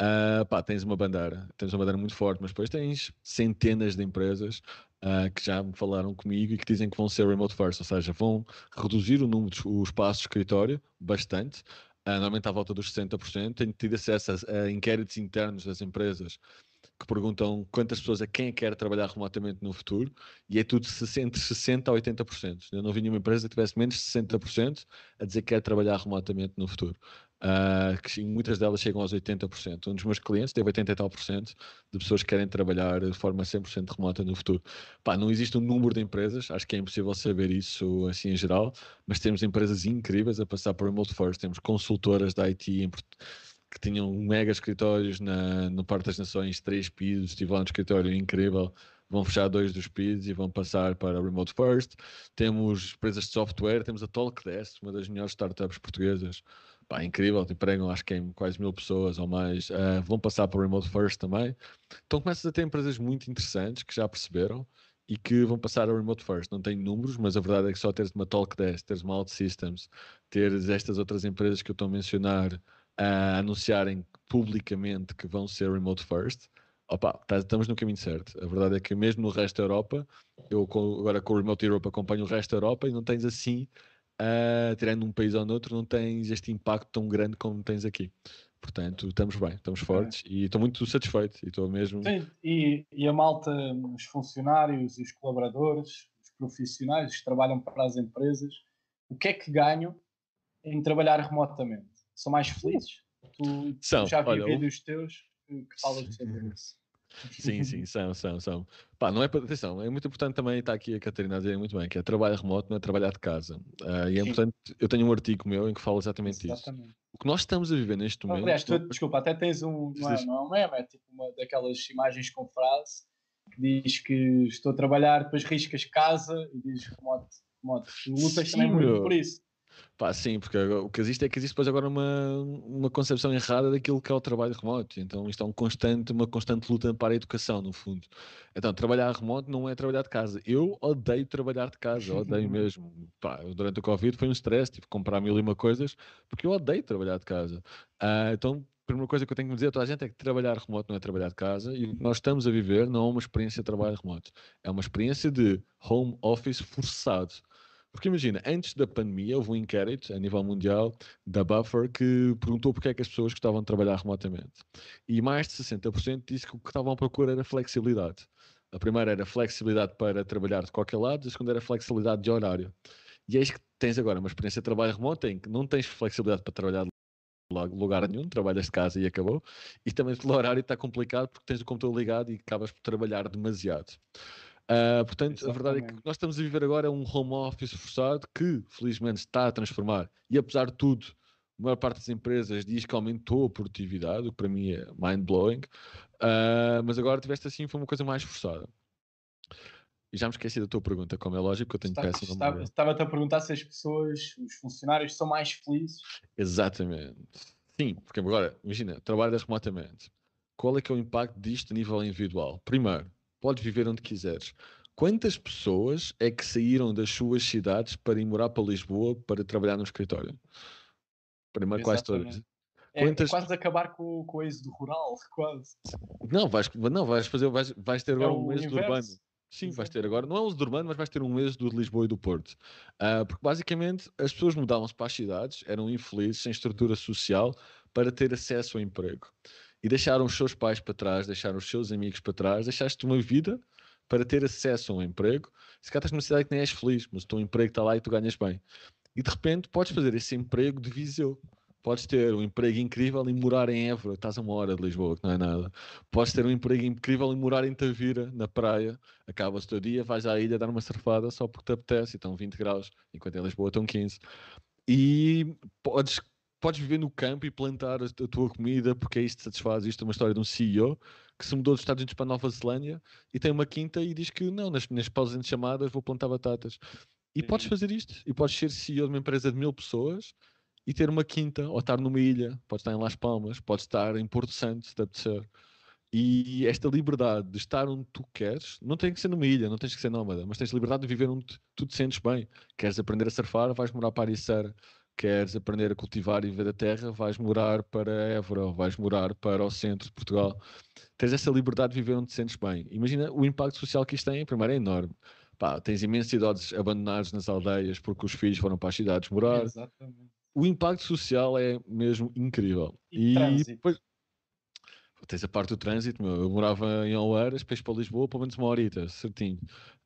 uh, pá, tens uma bandeira, tens uma bandeira muito forte, mas depois tens centenas de empresas uh, que já me falaram comigo e que dizem que vão ser remote first, ou seja, vão reduzir o número o espaço de escritório bastante, uh, normalmente à volta dos 60%. Tenho tido acesso a, a inquéritos internos das empresas que perguntam quantas pessoas a quem é quer trabalhar remotamente no futuro e é tudo entre 60% a 80%. Eu não vi nenhuma empresa que tivesse menos de 60% a dizer que quer trabalhar remotamente no futuro uh, que muitas delas chegam aos 80%. Um dos meus clientes teve 80 e tal por cento de pessoas que querem trabalhar de forma 100% remota no futuro. Pá, não existe um número de empresas, acho que é impossível saber isso assim em geral, mas temos empresas incríveis a passar por Remote First, temos consultoras da IT que tinham mega escritórios na, no Parque das Nações, três pisos, estive lá escritório incrível, vão fechar dois dos pisos e vão passar para Remote First. Temos empresas de software, temos a Talkdesk, uma das melhores startups portuguesas, pá, incrível, empregam acho que em quase mil pessoas ou mais, uh, vão passar para Remote First também. Então começas a ter empresas muito interessantes que já perceberam e que vão passar ao Remote First. Não tenho números, mas a verdade é que só teres uma Talkdesk, teres uma OutSystems, teres estas outras empresas que eu estou a mencionar a anunciarem publicamente que vão ser Remote First, opa, tá, estamos no caminho certo. A verdade é que mesmo no resto da Europa, eu agora com o Remote Europe acompanho o resto da Europa e não tens assim uh, tirando um país ou noutro, não tens este impacto tão grande como tens aqui. Portanto, estamos bem, estamos fortes é. e estou muito satisfeito e estou mesmo. Sim, e, e, a malta, os funcionários, os colaboradores, os profissionais que trabalham para as empresas, o que é que ganham em trabalhar remotamente? São mais felizes? Tu, São, tu já vi vídeos teus que, falam sobre isso. Sim, sim, são, são, são. Pá, não é para atenção, é muito importante também estar aqui a Catarina a dizer muito bem, que é trabalho remoto, não é trabalhar de casa. Uh, e é sim. importante, eu tenho um artigo meu em que fala exatamente, exatamente. isso. O que nós estamos a viver neste momento. Aliás, tu, desculpa, até tens um, não é, não é meme, é tipo uma daquelas imagens com frase que diz que estou a trabalhar, depois riscas casa e diz remoto. remoto. Lutas sim, também muito por isso. Pá, sim, porque o que existe é que existe depois agora uma, uma concepção errada daquilo que é o trabalho remoto. Então isto é um constante, uma constante luta para a educação, no fundo. Então, trabalhar remoto não é trabalhar de casa. Eu odeio trabalhar de casa, odeio mesmo. Pá, durante o Covid foi um stress, tive que comprar mil e uma coisas, porque eu odeio trabalhar de casa. Uh, então, a primeira coisa que eu tenho que dizer a toda a gente é que trabalhar remoto não é trabalhar de casa e o que nós estamos a viver não é uma experiência de trabalho remoto. É uma experiência de home office forçado. Porque imagina, antes da pandemia houve um inquérito a nível mundial da Buffer que perguntou porque é que as pessoas gostavam de trabalhar remotamente. E mais de 60% disse que o que estavam à procura era flexibilidade. A primeira era flexibilidade para trabalhar de qualquer lado, a segunda era flexibilidade de horário. E eis que tens agora uma experiência de trabalho remoto em que não tens flexibilidade para trabalhar lugar nenhum, trabalhas de casa e acabou. E também o horário está complicado porque tens o computador ligado e acabas por trabalhar demasiado. Uh, portanto, Exatamente. a verdade é que nós estamos a viver agora um home office forçado que, felizmente, está a transformar. E apesar de tudo, a maior parte das empresas diz que aumentou a produtividade, o que para mim é mind-blowing. Uh, mas agora tiveste assim, foi uma coisa mais forçada. E já me esqueci da tua pergunta, como é lógico, eu tenho péssima estava, Estava-te a perguntar se as pessoas, os funcionários, são mais felizes. Exatamente. Sim, porque agora, imagina, trabalhas remotamente. Qual é que é o impacto disto a nível individual? Primeiro, podes viver onde quiseres. Quantas pessoas é que saíram das suas cidades para ir morar para Lisboa para trabalhar no escritório? Primeiro, quase todas. É, Quantas... é quase acabar com, com o êxodo rural, quase. Não, vais, não, vais fazer, vais, vais ter é agora um êxodo urbano. Sim, vais ter agora, não é um êxodo urbano, mas vais ter um êxodo de Lisboa e do Porto. Uh, porque basicamente as pessoas mudavam-se para as cidades, eram infelizes, sem estrutura social, para ter acesso ao emprego e deixaram os seus pais para trás, deixaram os seus amigos para trás, deixaste uma vida para ter acesso a um emprego. Se calhar estás numa cidade que nem és feliz, mas o teu emprego está lá e tu ganhas bem. E de repente podes fazer esse emprego de Viseu. Podes ter um emprego incrível e morar em Évora, estás a uma hora de Lisboa, que não é nada. Podes ter um emprego incrível e morar em Tavira, na praia, acabas o teu dia, vais à ilha dar uma surfada só porque te apetece e estão 20 graus, enquanto em Lisboa estão 15. E podes podes viver no campo e plantar a, a tua comida porque é isto que satisfaz. Isto é uma história de um CEO que se mudou dos Estados Unidos para a Nova Zelândia e tem uma quinta e diz que não, nas minhas pausas de chamadas vou plantar batatas. E Sim. podes fazer isto. E podes ser CEO de uma empresa de mil pessoas e ter uma quinta, ou estar numa ilha, podes estar em Las Palmas, podes estar em Porto Santo, se deve ser. E esta liberdade de estar onde tu queres, não tem que ser numa ilha, não tens que ser nómada, mas tens liberdade de viver onde tu te sentes bem. Queres aprender a surfar, vais morar para a Ericeira queres aprender a cultivar e viver da terra, vais morar para Évora, ou vais morar para o centro de Portugal. Tens essa liberdade de viver onde te sentes bem. Imagina o impacto social que isto tem, primeiro é enorme. Pá, tens imensos idosos abandonados nas aldeias porque os filhos foram para as cidades morar. Exatamente. O impacto social é mesmo incrível. E, e depois, tens a parte do trânsito, meu. Eu morava em Oeiras, depois para Lisboa, pelo menos uma horita, certinho.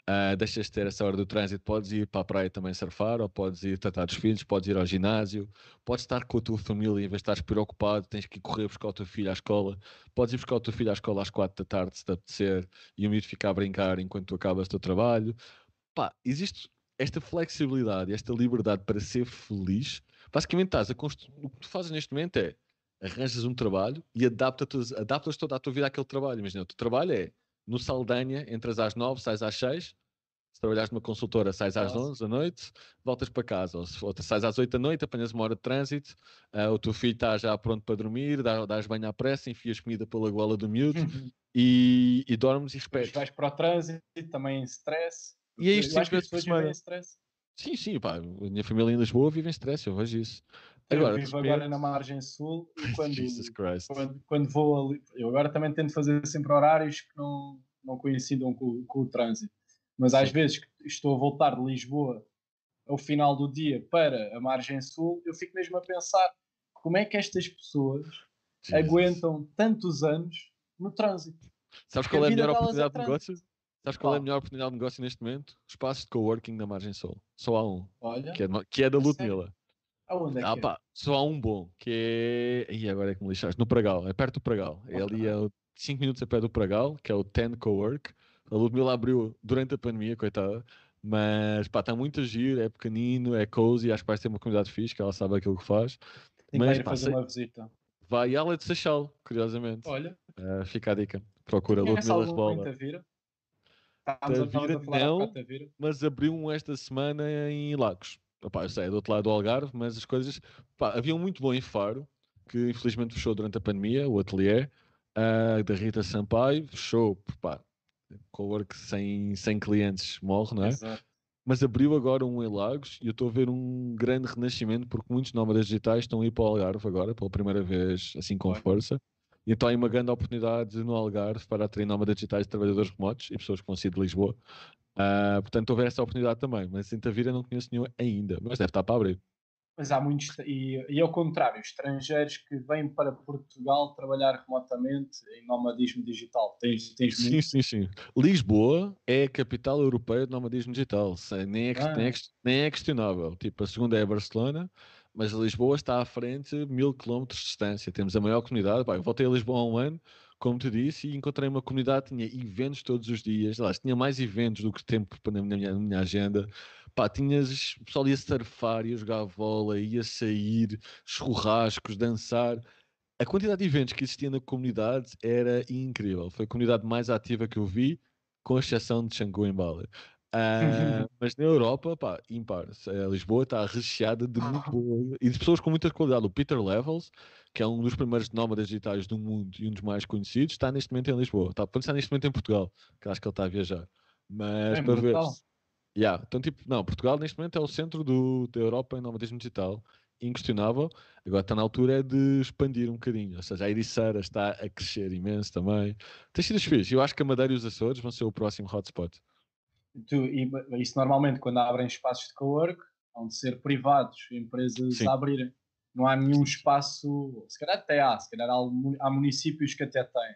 Uh, deixas de ter essa hora do trânsito, podes ir para a praia também surfar, ou podes ir tratar dos filhos, podes ir ao ginásio, podes estar com a tua família, em vez de estares preocupado, tens que correr buscar o teu filho à escola, podes ir buscar o teu filho à escola às quatro da tarde, se te apetecer, e o miúdo ficar a brincar enquanto tu acabas o teu trabalho. Pá, existe esta flexibilidade, esta liberdade para ser feliz. Basicamente, estás a constru... o que tu fazes neste momento é arranjas um trabalho e adaptas, adaptas toda a tua vida àquele trabalho. Imagina, o teu trabalho é no Saldanha, entras às 9, sais às 6. Se trabalhares numa consultora, sais às Nossa. 11 da noite, voltas para casa. Ou se ou sais às 8 da noite, apanhas uma hora de trânsito, uh, o teu filho está já pronto para dormir, dás, dás banho à pressa, enfias comida pela goela do miúdo e, e dormes e repetes. Vais para o trânsito, também em stress. E é isto cinco vezes por semana. Sim, sim, pá, a minha família em Lisboa vive em stress, eu vejo isso. Agora, eu vivo agora na margem sul e quando, quando, quando, vou ali, eu agora também tento fazer sempre horários que não, não coincidam com, com o trânsito. Mas às Sim. vezes que estou a voltar de Lisboa ao final do dia para a margem sul, eu fico mesmo a pensar como é que estas pessoas Jesus. aguentam tantos anos no trânsito. Sabes qual é a melhor oportunidade de negócio? Sabes qual, é a melhor oportunidade de negócio neste momento? Espaços de coworking na margem sul. Só há um. Olha, que é, que é da Ludmilla. Aonde é ah, que é? pá, só há um bom, que é. E agora é que me lixaste. No Pragal, é perto do Pragal. É ali a 5 minutos a pé do Pragal, que é o Ten Cowork. A Ludmilla abriu durante a pandemia, coitada. Mas pá, está muito a giro, é pequenino, é cozy, acho que vai ser uma comunidade fixe, que ela sabe aquilo que faz. Tem mas, que pá, fazer sei... uma visita. Vai, ela é de Seixal, curiosamente. Olha. Uh, fica a dica. Procura Ludmilla Rebola. Tavira? Tavira, não, mas abriu um esta semana em Lagos. Opa, eu sei, é do outro lado do Algarve, mas as coisas. Pá, havia um muito bom em Faro, que infelizmente fechou durante a pandemia, o ateliê, uh, da Rita Sampaio, fechou, pá, cowork sem, sem clientes morre, não é? Exato. Mas abriu agora um em Lagos e eu estou a ver um grande renascimento porque muitos nómadas digitais estão a ir para o Algarve agora, pela primeira vez, assim com força. E então há uma grande oportunidade no Algarve para atrair nómadas digitais de trabalhadores remotos e pessoas que vão sair de Lisboa Uh, portanto, houve essa oportunidade também, mas em Tavira não conheço nenhum ainda, mas deve estar para abrir. Mas há muitos, e, e ao contrário, estrangeiros que vêm para Portugal trabalhar remotamente em nomadismo digital. Tens, tens sim, sim, sim. Lisboa é a capital europeia de nomadismo digital, nem é, ah. nem, é, nem é questionável. Tipo, a segunda é Barcelona, mas Lisboa está à frente mil quilómetros de distância. Temos a maior comunidade. Pá, eu voltei a Lisboa há um ano, como te disse, e encontrei uma comunidade que tinha eventos todos os dias. Lá, tinha mais eventos do que tempo na minha, na minha agenda. Pá, tinhas, o pessoal ia surfar, ia jogar vôlei, ia sair, churrascos, dançar. A quantidade de eventos que existia na comunidade era incrível. Foi a comunidade mais ativa que eu vi, com exceção de Xangô em Bali. Uh, mas na Europa, pá, impar. Lisboa está recheada de muito boa e de pessoas com muita qualidade. O Peter Levels, que é um dos primeiros nómadas digitais do mundo e um dos mais conhecidos, está neste momento em Lisboa. Está, pode estar neste momento em Portugal, que acho que ele está a viajar. Mas é para ver. Yeah. Então, tipo, não, Portugal neste momento é o centro do, da Europa em nomadismo digital, inquestionável. Agora está na altura é de expandir um bocadinho. Ou seja, a Ericeira está a crescer imenso também. Tem sido fixe. Eu acho que a Madeira e os Açores vão ser o próximo hotspot tu, e isso normalmente quando abrem espaços de co-work, vão ser privados, empresas Sim. a abrirem. Não há nenhum espaço, se calhar até há, se calhar há, municípios que até têm.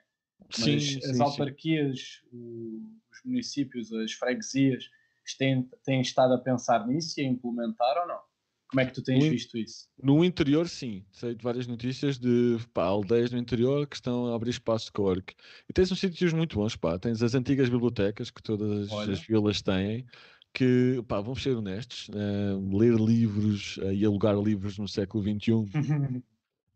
Mas sim, as sim, autarquias, sim. os municípios, as freguesias, têm, têm estado a pensar nisso e a implementar ou não? Como é que tu tens no, visto isso? No interior, sim. Sei de várias notícias de pá, aldeias no interior que estão a abrir espaço de co-work. E tens uns sítios muito bons, pá. Tens as antigas bibliotecas que todas Olha. as vilas têm, que, pá, vamos ser honestos, uh, ler livros uh, e alugar livros no século XXI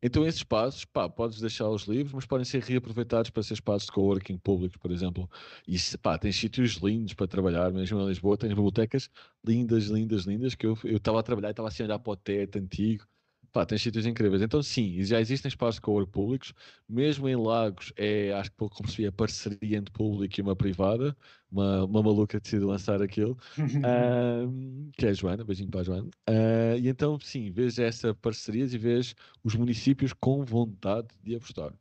Então esses espaços, pá, podes deixar os livros, mas podem ser reaproveitados para ser espaços de coworking públicos, por exemplo. E pá, tens sítios lindos para trabalhar, mesmo em Lisboa, tens bibliotecas lindas, lindas, lindas, que eu estava a trabalhar e estava assim a olhar para o teto antigo, Pá, tem sítios incríveis. Então, sim, já existem espaços de cowork públicos, mesmo em Lagos, é, acho que pouco como percebi, a parceria entre público e uma privada. Uma, uma maluca decidiu lançar aquilo, um, que é a Joana, beijinho para a Joana. Uh, e então, sim, vês essa parcerias e vês os municípios com vontade de apostar.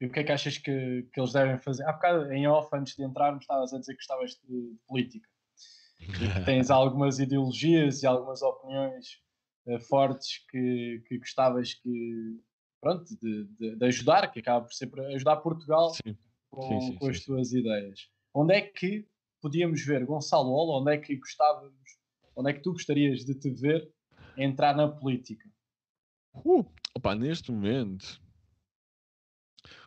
E o que é que achas que, que eles devem fazer? Há bocado, em off, antes de entrarmos, estavas a dizer que gostavas de política. Que tens algumas ideologias e algumas opiniões fortes que, que gostavas que, pronto, de, de, de, ajudar, que acaba por ser ajudar Portugal sim. com, sim, sim, com as tuas ideias. Onde é que podíamos ver Gonçalo Ola? Onde é que gostávamos, onde é que tu gostarias de te ver entrar na política? Uh, opa, neste momento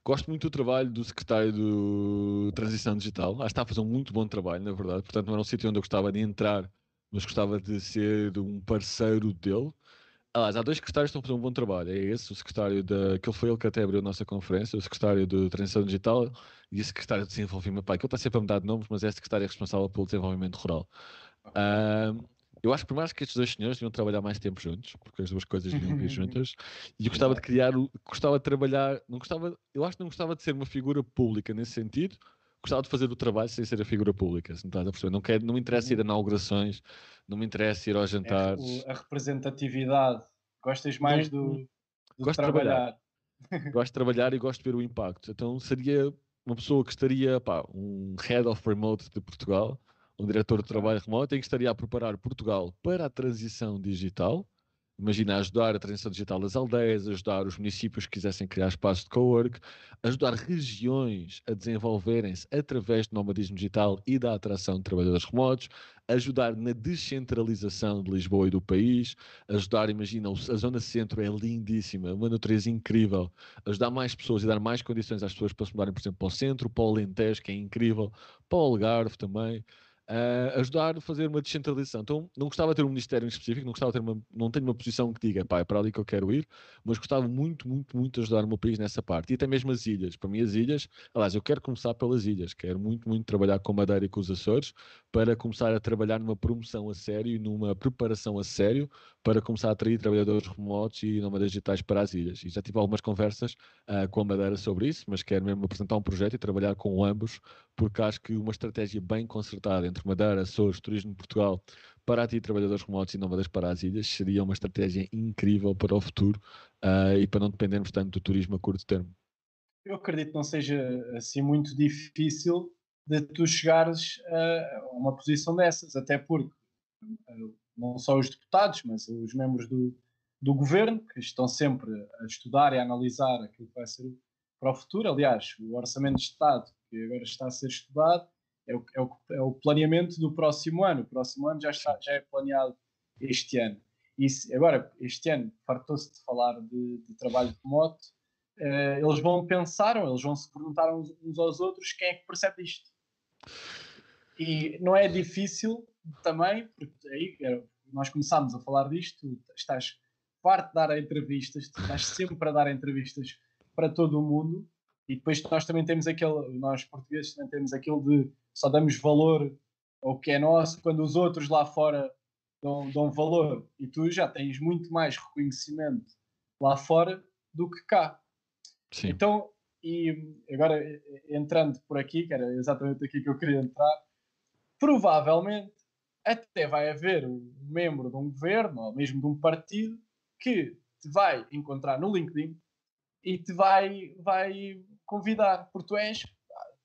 gosto muito do trabalho do secretário de Transição Digital. Acho que está a fazer um muito bom trabalho, na verdade. Portanto, não era um sítio onde eu gostava de entrar mas gostava de ser um parceiro dele. Aliás, há dois secretários que estão a fazer um bom trabalho. É esse, o secretário da. que ele foi ele que até abriu a nossa conferência, o secretário de Transição Digital e o secretário de Desenvolvimento. Pai, que ele está sempre a mudar de nomes, mas é o secretário responsável pelo desenvolvimento rural. Uh, eu acho mais que estes dois senhores deviam trabalhar mais tempo juntos, porque as duas coisas deviam vir juntas, e eu gostava de criar, gostava de trabalhar, não gostava, eu acho que não gostava de ser uma figura pública nesse sentido, gostava de fazer o trabalho sem ser a figura pública, se não estás a perceber. Não, quero, não me interessa ir a uhum. inaugurações, não me interessa ir aos é jantares. É a representatividade. Gostas mais do, do gosto trabalhar. De trabalhar. gosto de trabalhar e gosto de ver o impacto. Então seria uma pessoa que estaria, pá, um head of remote de Portugal, um diretor de trabalho remoto, em que estaria a preparar Portugal para a transição digital Imagina ajudar a transição digital das aldeias, ajudar os municípios que quisessem criar espaços de co-work, ajudar regiões a desenvolverem-se através do nomadismo digital e da atração de trabalhadores remotos, ajudar na descentralização de Lisboa e do país, ajudar, imagina, a zona centro é lindíssima, uma natureza incrível, ajudar mais pessoas e dar mais condições às pessoas para se mudarem, por exemplo, para o centro, para o Alentejo, que é incrível, para o Algarve também uh, ajudar a fazer uma descentralização. Então, não gostava de ter um ministério em específico, não gostava de ter uma, não tenho uma posição que diga, pá, é para ali que eu quero ir, mas gostava muito, muito, muito de ajudar o meu país nessa parte. E até mesmo as ilhas. Para mim, as ilhas, aliás, eu quero começar pelas ilhas, quero muito, muito trabalhar com Madeira e com os Açores para começar a trabalhar numa promoção a sério e numa preparação a sério para começar a atrair trabalhadores remotos e nómadas digitais para as ilhas. E já tive algumas conversas uh, com a Madeira sobre isso, mas quero mesmo apresentar um projeto e trabalhar com ambos, porque acho que uma estratégia bem concertada entre Madeira, Açores, Turismo de Portugal, para atrair trabalhadores remotos e nómadas para as ilhas seria uma estratégia incrível para o futuro uh, e para não dependermos tanto do turismo a curto termo. Eu acredito que não seja assim muito difícil de tu chegares a uma posição dessas, até porque não só os deputados, mas os membros do, do governo, que estão sempre a estudar e a analisar aquilo que vai ser para o futuro. Aliás, o Orçamento de Estado, que agora está a ser estudado, é o, é o, é o planeamento do próximo ano. O próximo ano já, está, já é planeado este ano. E se, agora, este ano, fartou-se de falar de, de trabalho remoto, uh, eles vão pensar, eles vão se perguntar uns, uns aos outros quem é que percebe isto. E não é difícil também, porque aí nós começámos a falar disto, estás farto de dar entrevistas, estás sempre a dar entrevistas para todo o mundo, e depois nós também temos aquele, nós portugueses também temos aquele de só damos valor ao que é nosso quando os outros lá fora dão, dão valor, e tu já tens muito mais reconhecimento lá fora do que cá. Sim. Então, e agora entrando por aqui, que era exatamente aqui que eu queria entrar, provavelmente até vai haver um membro de um governo ou mesmo de um partido que te vai encontrar no LinkedIn e te vai, vai convidar, porque tu és,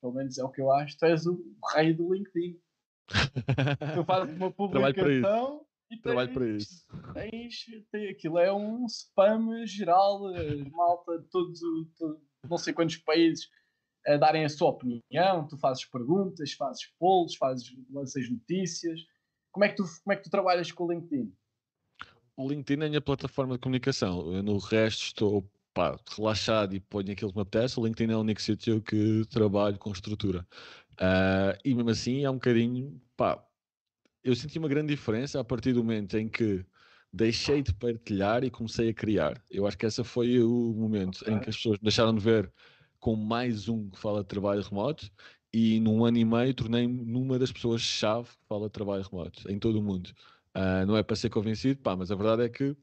pelo menos é o que eu acho, tu és o rei do LinkedIn. tu fazes uma publicação e tens, Trabalho para isso. Tens, tens, aquilo é um spam geral, malta de todos, todos, não sei quantos países a darem a sua opinião, tu fazes perguntas, fazes polls, fazes lanças notícias. Como é, que tu, como é que tu trabalhas com o LinkedIn? O LinkedIn é a minha plataforma de comunicação. Eu, no resto estou pá, relaxado e ponho aquilo que me apetece. O LinkedIn é o único sítio que trabalho com estrutura. Uh, e mesmo assim é um bocadinho, pá, eu senti uma grande diferença a partir do momento em que deixei de partilhar e comecei a criar. Eu acho que esse foi o momento okay. em que as pessoas deixaram de ver com mais um que fala de trabalho remoto e num ano e meio tornei-me numa das pessoas-chave que fala de trabalho remoto em todo o mundo. Uh, não é para ser convencido, pá, mas a verdade é que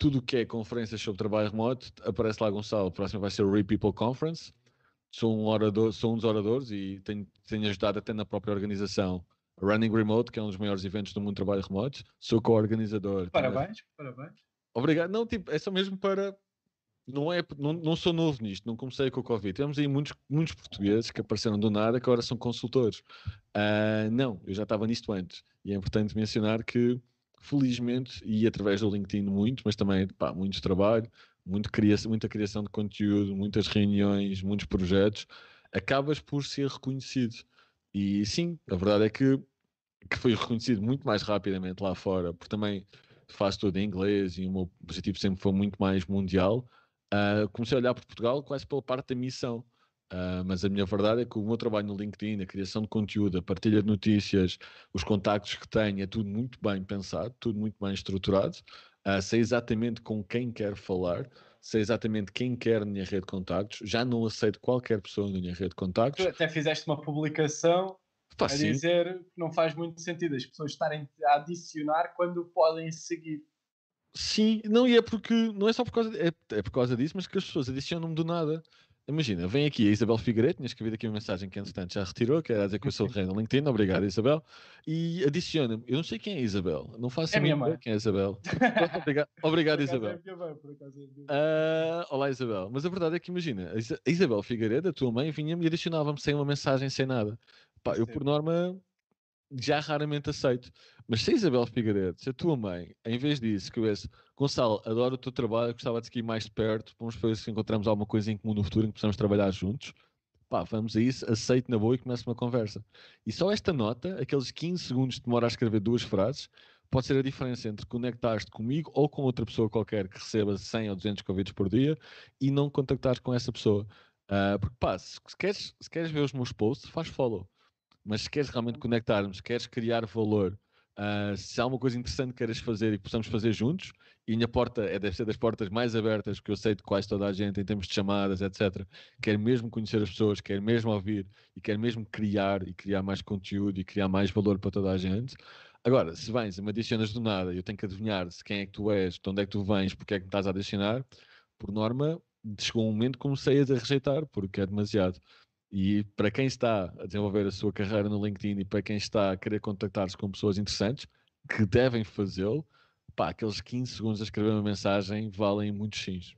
tudo o que é conferências sobre trabalho remoto aparece lá Gonçalo. O próximo vai ser o Re People Conference. Sou um, orador, sou um dos oradores e tenho, tenho ajudado até na própria organização Running Remote, que é um dos maiores eventos do mundo de trabalho remoto. Sou co-organizador. Parabéns, parabéns. Obrigado. Não, tipo, é só mesmo para não, é, não, não sou novo nisto, não comecei com o Covid. Temos aí muitos, muitos portugueses que apareceram do nada que agora são consultores. Uh, não, eu já estava nisto antes. E é importante mencionar que, felizmente, e através do LinkedIn muito, mas também pá, muito trabalho, muito muita criação de conteúdo, muitas reuniões, muitos projetos, acabas por ser reconhecido. E sim, a verdade é que, que foi reconhecido muito mais rapidamente lá fora, porque também faço tudo em inglês e o meu objetivo sempre foi muito mais mundial uh, comecei a olhar para Portugal quase pela parte da missão. Uh, mas a minha verdade é que o meu trabalho no LinkedIn, a criação de conteúdo, a partilha de notícias, os contactos que tenho, é tudo muito bem pensado, tudo muito bem estruturado. Uh, sei exatamente com quem quero falar, sei exatamente quem quer na minha rede de contactos. Já não aceito qualquer pessoa na minha rede de contactos. Tu até fizeste uma publicação Pá, a sim. dizer que não faz muito sentido as pessoas estarem a adicionar quando podem seguir. Sim, não, e é porque não é só por causa, é, é por causa disso, mas que as pessoas adicionam-me do nada. Imagina, vem aqui a Isabel Figueiredo, tinha escrito aqui uma mensagem que entretanto já retirou, que era dizer que eu sou rei no LinkedIn, obrigado Isabel, e adiciona-me, eu não sei quem é Isabel, não faço é minha mãe. quem é Isabel. obrigado, obrigado Isabel. Uh, olá Isabel, mas a verdade é que imagina, a Isabel Figueiredo, a tua mãe, vinha-me e adicionava-me sem uma mensagem, sem nada. Pá, eu por norma já raramente aceito. Mas se a Isabel Figueiredo, se a tua mãe, em vez disso, disse, Gonçalo, adoro o teu trabalho, gostava de seguir mais de perto, vamos ver se encontramos alguma coisa em comum no futuro em que possamos trabalhar juntos, pá, vamos a isso, aceito na boa e começa uma conversa. E só esta nota, aqueles 15 segundos que demora a escrever duas frases, pode ser a diferença entre conectar-te comigo ou com outra pessoa qualquer que receba 100 ou 200 convites por dia e não contactar com essa pessoa. Uh, porque pá, se queres, se queres ver os meus posts, faz follow. Mas se queres realmente conectarmos, queres criar valor, uh, se há uma coisa interessante que queres fazer e que possamos fazer juntos, e minha porta é, deve ser das portas mais abertas que eu sei de quase toda a gente em termos de chamadas, etc. Quer mesmo conhecer as pessoas, quer mesmo ouvir e quer mesmo criar e criar mais conteúdo e criar mais valor para toda a gente. Agora, se vens e me adicionas do nada e eu tenho que adivinhar se quem é que tu és, de onde é que tu vens, porque é que me estás a adicionar, por norma, chegou um momento que comecei a rejeitar, porque é demasiado. E para quem está a desenvolver a sua carreira no LinkedIn e para quem está a querer contactar-se com pessoas interessantes, que devem fazê-lo, pá, aqueles 15 segundos a escrever uma mensagem valem muitos sims.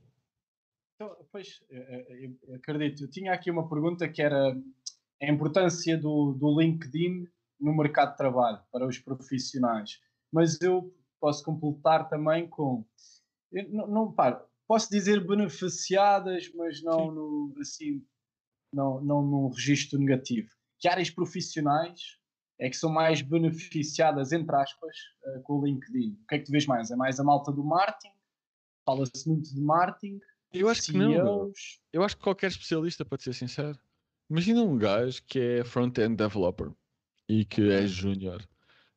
Então, pois, acredito. Eu tinha aqui uma pergunta que era a importância do, do LinkedIn no mercado de trabalho para os profissionais. Mas eu posso completar também com. Não, não pá, posso dizer beneficiadas, mas não no, assim não, não num registro negativo. Que áreas profissionais é que são mais beneficiadas, entre aspas, uh, com o LinkedIn? O que é que tu vês mais? É mais a malta do marketing? Fala-se muito de marketing? Eu acho que não. Eu acho que qualquer especialista, para ser sincero. Imagina um gajo que é front-end developer e que é júnior.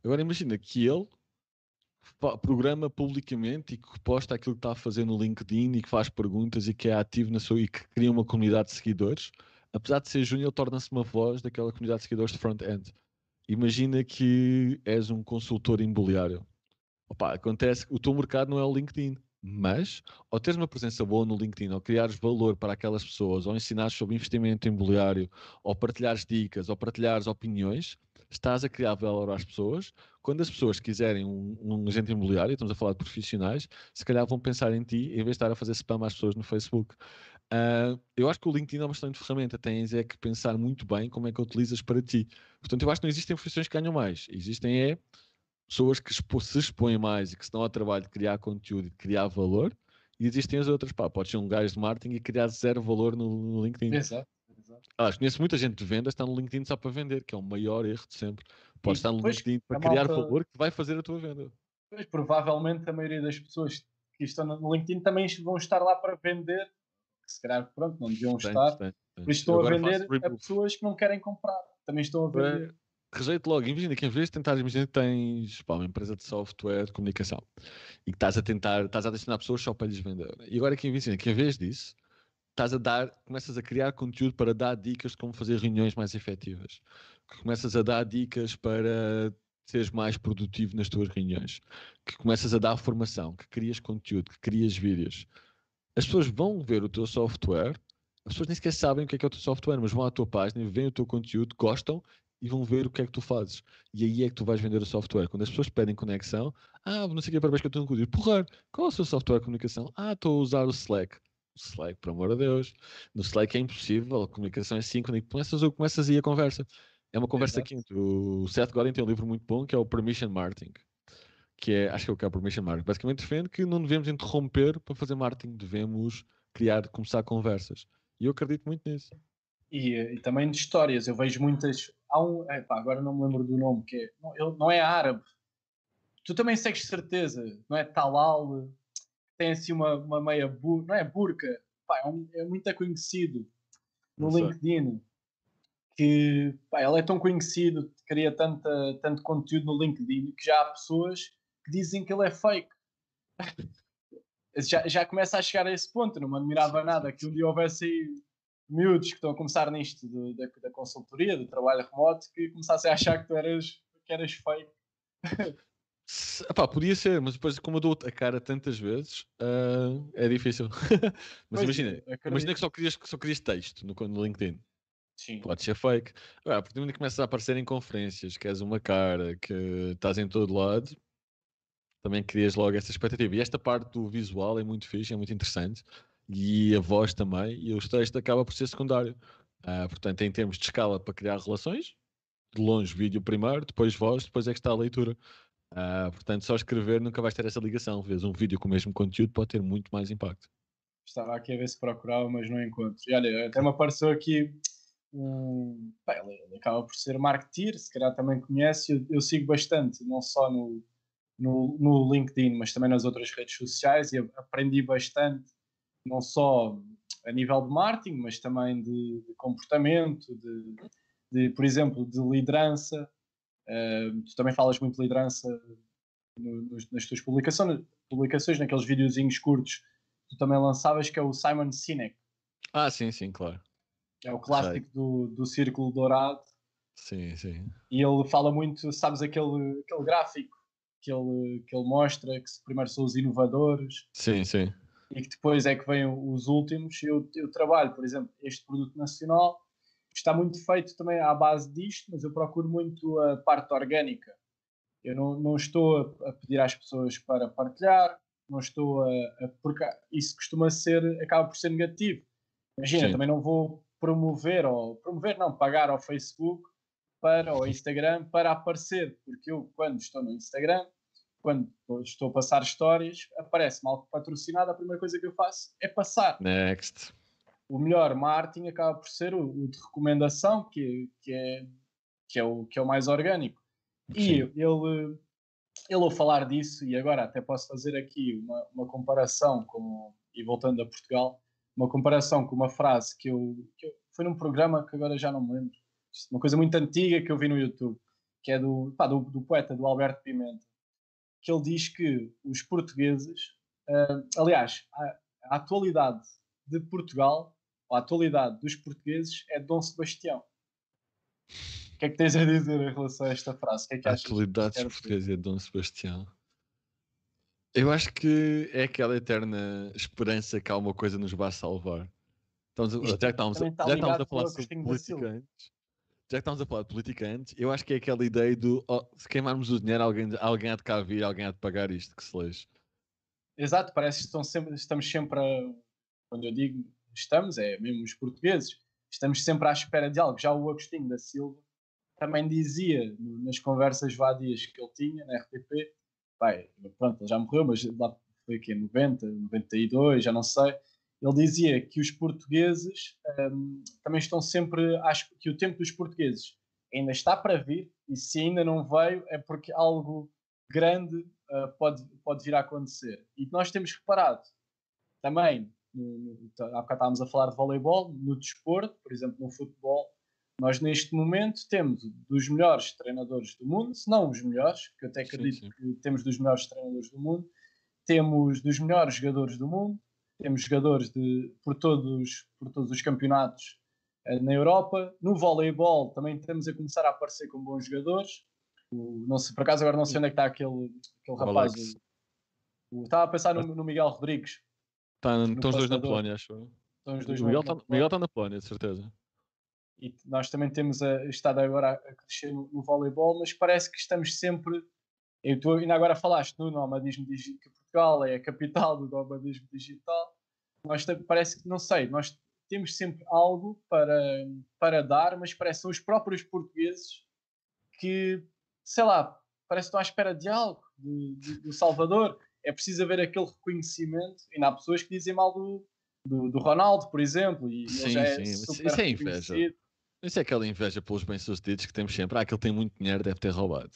Agora imagina que ele programa publicamente e que posta aquilo que está a fazer no LinkedIn e que faz perguntas e que é ativo na sua e que cria uma comunidade de seguidores. Apesar de ser júnior, torna-se uma voz daquela comunidade de seguidores de front-end. Imagina que és um consultor imobiliário. Opa, acontece que o teu mercado não é o LinkedIn, mas ao teres uma presença boa no LinkedIn, ou criares valor para aquelas pessoas, ou ensinares sobre investimento imobiliário, ou partilhares dicas, ou partilhares opiniões, estás a criar valor às pessoas. Quando as pessoas quiserem um, um agente imobiliário, estamos a falar de profissionais, se calhar vão pensar em ti em vez de estar a fazer spam às pessoas no Facebook. Uh, eu acho que o LinkedIn é uma excelente ferramenta. Tens é que pensar muito bem como é que utilizas para ti. Portanto, eu acho que não existem profissões que ganham mais. Existem é pessoas que se expõem mais e que se dão ao trabalho de criar conteúdo e de criar valor. E existem as outras. Pá, podes ser um gajo de marketing e criar zero valor no, no LinkedIn. Exato. Ah, conheço muita gente de vendas está no LinkedIn só para vender, que é o maior erro de sempre. Podes estar no LinkedIn para criar malta... valor que vai fazer a tua venda. Pois, provavelmente a maioria das pessoas que estão no LinkedIn também vão estar lá para vender se calhar, pronto, não deviam tem, estar. Tem, tem. Por isso estão a vender a pessoas que não querem comprar. Também estão a vender. rejeito logo. Imagina que em vez de tentar, imagina que tens pá, uma empresa de software de comunicação e que estás a tentar, estás a adicionar pessoas só para lhes vender. E agora que imagina que em vez disso, estás a dar, começas a criar conteúdo para dar dicas de como fazer reuniões mais efetivas. Que começas a dar dicas para seres mais produtivo nas tuas reuniões. Que começas a dar formação, que crias conteúdo, que crias vídeos as pessoas vão ver o teu software, as pessoas nem sequer sabem o que é, que é o teu software, mas vão à tua página, veem o teu conteúdo, gostam e vão ver o que é que tu fazes. E aí é que tu vais vender o software. Quando as pessoas pedem conexão, ah, não sei o que, para ver que eu estou no código. Porra, qual é o seu software de comunicação? Ah, estou a usar o Slack. O Slack, por amor de Deus. No Slack é impossível, a comunicação é síncrona e começas, começas aí a conversa. É uma conversa quente. O Seth Godin tem um livro muito bom que é o Permission Marketing que é, acho que é o que é o Permission Marketing. Basicamente defende que não devemos interromper para fazer marketing, devemos criar, começar conversas. E eu acredito muito nisso. E, e também de histórias, eu vejo muitas. Há um, epá, agora não me lembro do nome, que é, não, não é árabe. Tu também segues certeza, não é Talal, tem assim uma, uma meia bur, não é burca, pá, é, um, é muito conhecido no LinkedIn. Que pá, ele é tão conhecido, cria tanta, tanto conteúdo no LinkedIn que já há pessoas que dizem que ele é fake. já, já começa a chegar a esse ponto. Não me admirava nada que um dia houvesse aí miúdos que estão a começar nisto de, da, da consultoria, do trabalho remoto, que começassem a achar que tu eras, que eras fake. Epá, podia ser, mas depois, como eu dou a cara tantas vezes, uh, é difícil. mas pois, imagina, imagina que só querias, só querias texto no, no LinkedIn. Sim. Pode ser fake. Agora, a partir do momento que começas a aparecer em conferências, que és uma cara, que estás em todo lado, também crias logo essa expectativa. E esta parte do visual é muito fixe, é muito interessante. E a voz também. E o texto acaba por ser secundário. Uh, portanto, em termos de escala para criar relações, de longe vídeo primeiro, depois voz, depois é que está a leitura. Uh, portanto, só escrever nunca vais ter essa ligação. Vês um vídeo com o mesmo conteúdo pode ter muito mais impacto. Estava aqui a ver se procurava, mas não encontro. E olha, até me apareceu aqui um. Bem, ele acaba por ser marketeer, se calhar também conhece. Eu, eu sigo bastante, não só no, no, no LinkedIn, mas também nas outras redes sociais e aprendi bastante, não só a nível de marketing, mas também de, de comportamento, de, de, por exemplo, de liderança. Uh, tu também falas muito de liderança no, nas tuas publicações, publicações, naqueles videozinhos curtos que tu também lançavas, que é o Simon Sinek. Ah, sim, sim, claro. É o clássico do, do Círculo Dourado. Sim, sim. E ele fala muito, sabes, aquele, aquele gráfico que ele, que ele mostra, que primeiro são os inovadores. Sim, sim. E que depois é que vêm os últimos. Eu, eu trabalho, por exemplo, este produto nacional está muito feito também à base disto, mas eu procuro muito a parte orgânica. Eu não, não estou a, pedir às pessoas para partilhar, não estou a, a, porque isso costuma ser, acaba por ser negativo. Imagina, Sim. também não vou promover ou promover não, pagar ao Facebook para o Instagram para aparecer, porque eu quando estou no Instagram quando estou a passar histórias, aparece-me algo patrocinado, a primeira coisa que eu faço é passar. Next. O melhor marketing acaba por ser o, o de recomendação, que, que é que é o, que é o mais orgânico. Sim. E ele, ele ao falar disso, e agora até posso fazer aqui uma, uma comparação com, e voltando a Portugal, uma comparação com uma frase que eu, que eu foi num programa que agora já não me lembro, uma coisa muito antiga que eu vi no YouTube, que é do, pá, do, do, poeta, do Alberto Pimenta, que ele diz que os portugueses, uh, aliás, a, a, atualidade de Portugal, ou a atualidade dos portugueses é Dom Sebastião. O que é que tens a dizer em relação a esta frase? que é que a atualidade dos portugueses é Dom Sebastião. Eu acho que é aquela eterna esperança que alguma coisa nos vai salvar. Estamos, já que estamos, já estamos a falar sobre política antes, já que estamos a falar de política antes, eu acho que é aquela ideia do oh, se queimarmos o dinheiro, alguém, alguém há de cá vir, alguém há de pagar isto, que se leja. Exato, parece que estão sempre, estamos sempre a, quando eu digo estamos, é mesmo os portugueses, estamos sempre à espera de algo. Já o Agostinho da Silva também dizia nas conversas vadias que ele tinha na RTP pai, pronto, ele já morreu, mas lá foi aqui em 90, 92, já não sei. Ele dizia que os portugueses um, também estão sempre, acho que o tempo dos portugueses ainda está para vir e se ainda não veio é porque algo grande uh, pode, pode vir a acontecer. E nós temos reparado também, no, no, há bocado estávamos a falar de voleibol, no desporto, por exemplo, no futebol, nós, neste momento, temos dos melhores treinadores do mundo, se não os melhores, que eu até acredito sim, sim. que temos dos melhores treinadores do mundo, temos dos melhores jogadores do mundo, temos jogadores de, por, todos, por todos os campeonatos eh, na Europa. No voleibol também estamos a começar a aparecer com bons jogadores. O, não sei, por acaso agora não sei onde é que está aquele, aquele rapaz. O, estava a pensar no, no Miguel Rodrigues. Tá, estão os dois na Polónia, acho. Estão os dois o Miguel está tá na Polónia, de certeza e nós também temos a, estado agora a crescer no, no voleibol, mas parece que estamos sempre. Eu tu ainda agora falaste no nomadismo digital, que Portugal é a capital do nomadismo digital. Nós parece que, não sei, nós temos sempre algo para, para dar, mas parece que são os próprios portugueses que, sei lá, parece que estão à espera de algo, de, de, do Salvador. É preciso haver aquele reconhecimento. E ainda há pessoas que dizem mal do, do, do Ronaldo, por exemplo, e sim, já é sim. Isso é inveja. Isso é aquela inveja pelos bem-sucedidos que temos sempre. Ah, aquele tem muito dinheiro, deve ter roubado.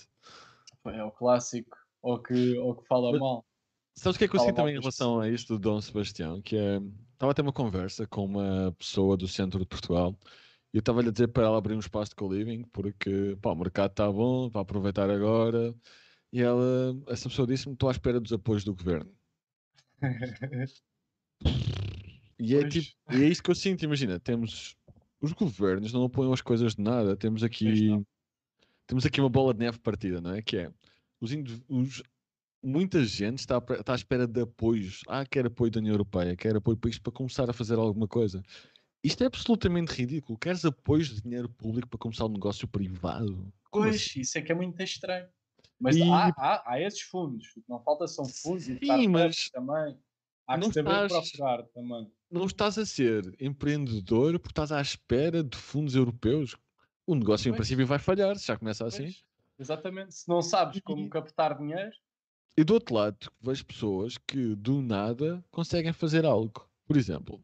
É o clássico, ou que, ou que fala Mas, mal. Sabes o que é que eu sinto também em relação a isto do Dom Sebastião? Que é. Estava a ter uma conversa com uma pessoa do centro de Portugal e eu estava-lhe a dizer para ela abrir um espaço de co-living porque pá, o mercado está bom, para aproveitar agora. E ela, essa pessoa disse-me: estou à espera dos apoios do governo. e, é, tipo, e é isso que eu sinto. Imagina, temos os governos não apoiam as coisas de nada. Temos aqui, temos aqui uma bola de neve partida, não é? Que é os, os muita gente está, está à espera de apoios. Ah, quer apoio da União Europeia, quer apoio para isto para começar a fazer alguma coisa. Isto é absolutamente ridículo. Queres apoios de dinheiro público para começar um negócio privado? Pois, assim? isso é que é muito estranho. Mas e... há, há, há, esses fundos. O que não falta são fundos Sim, e mas... também. Há que não saber estás... procurar também não estás a ser empreendedor porque estás à espera de fundos europeus. O negócio pois. em princípio vai falhar, se já começa assim. Pois. Exatamente. Se não sabes como captar dinheiro. E do outro lado, vejo pessoas que do nada conseguem fazer algo. Por exemplo,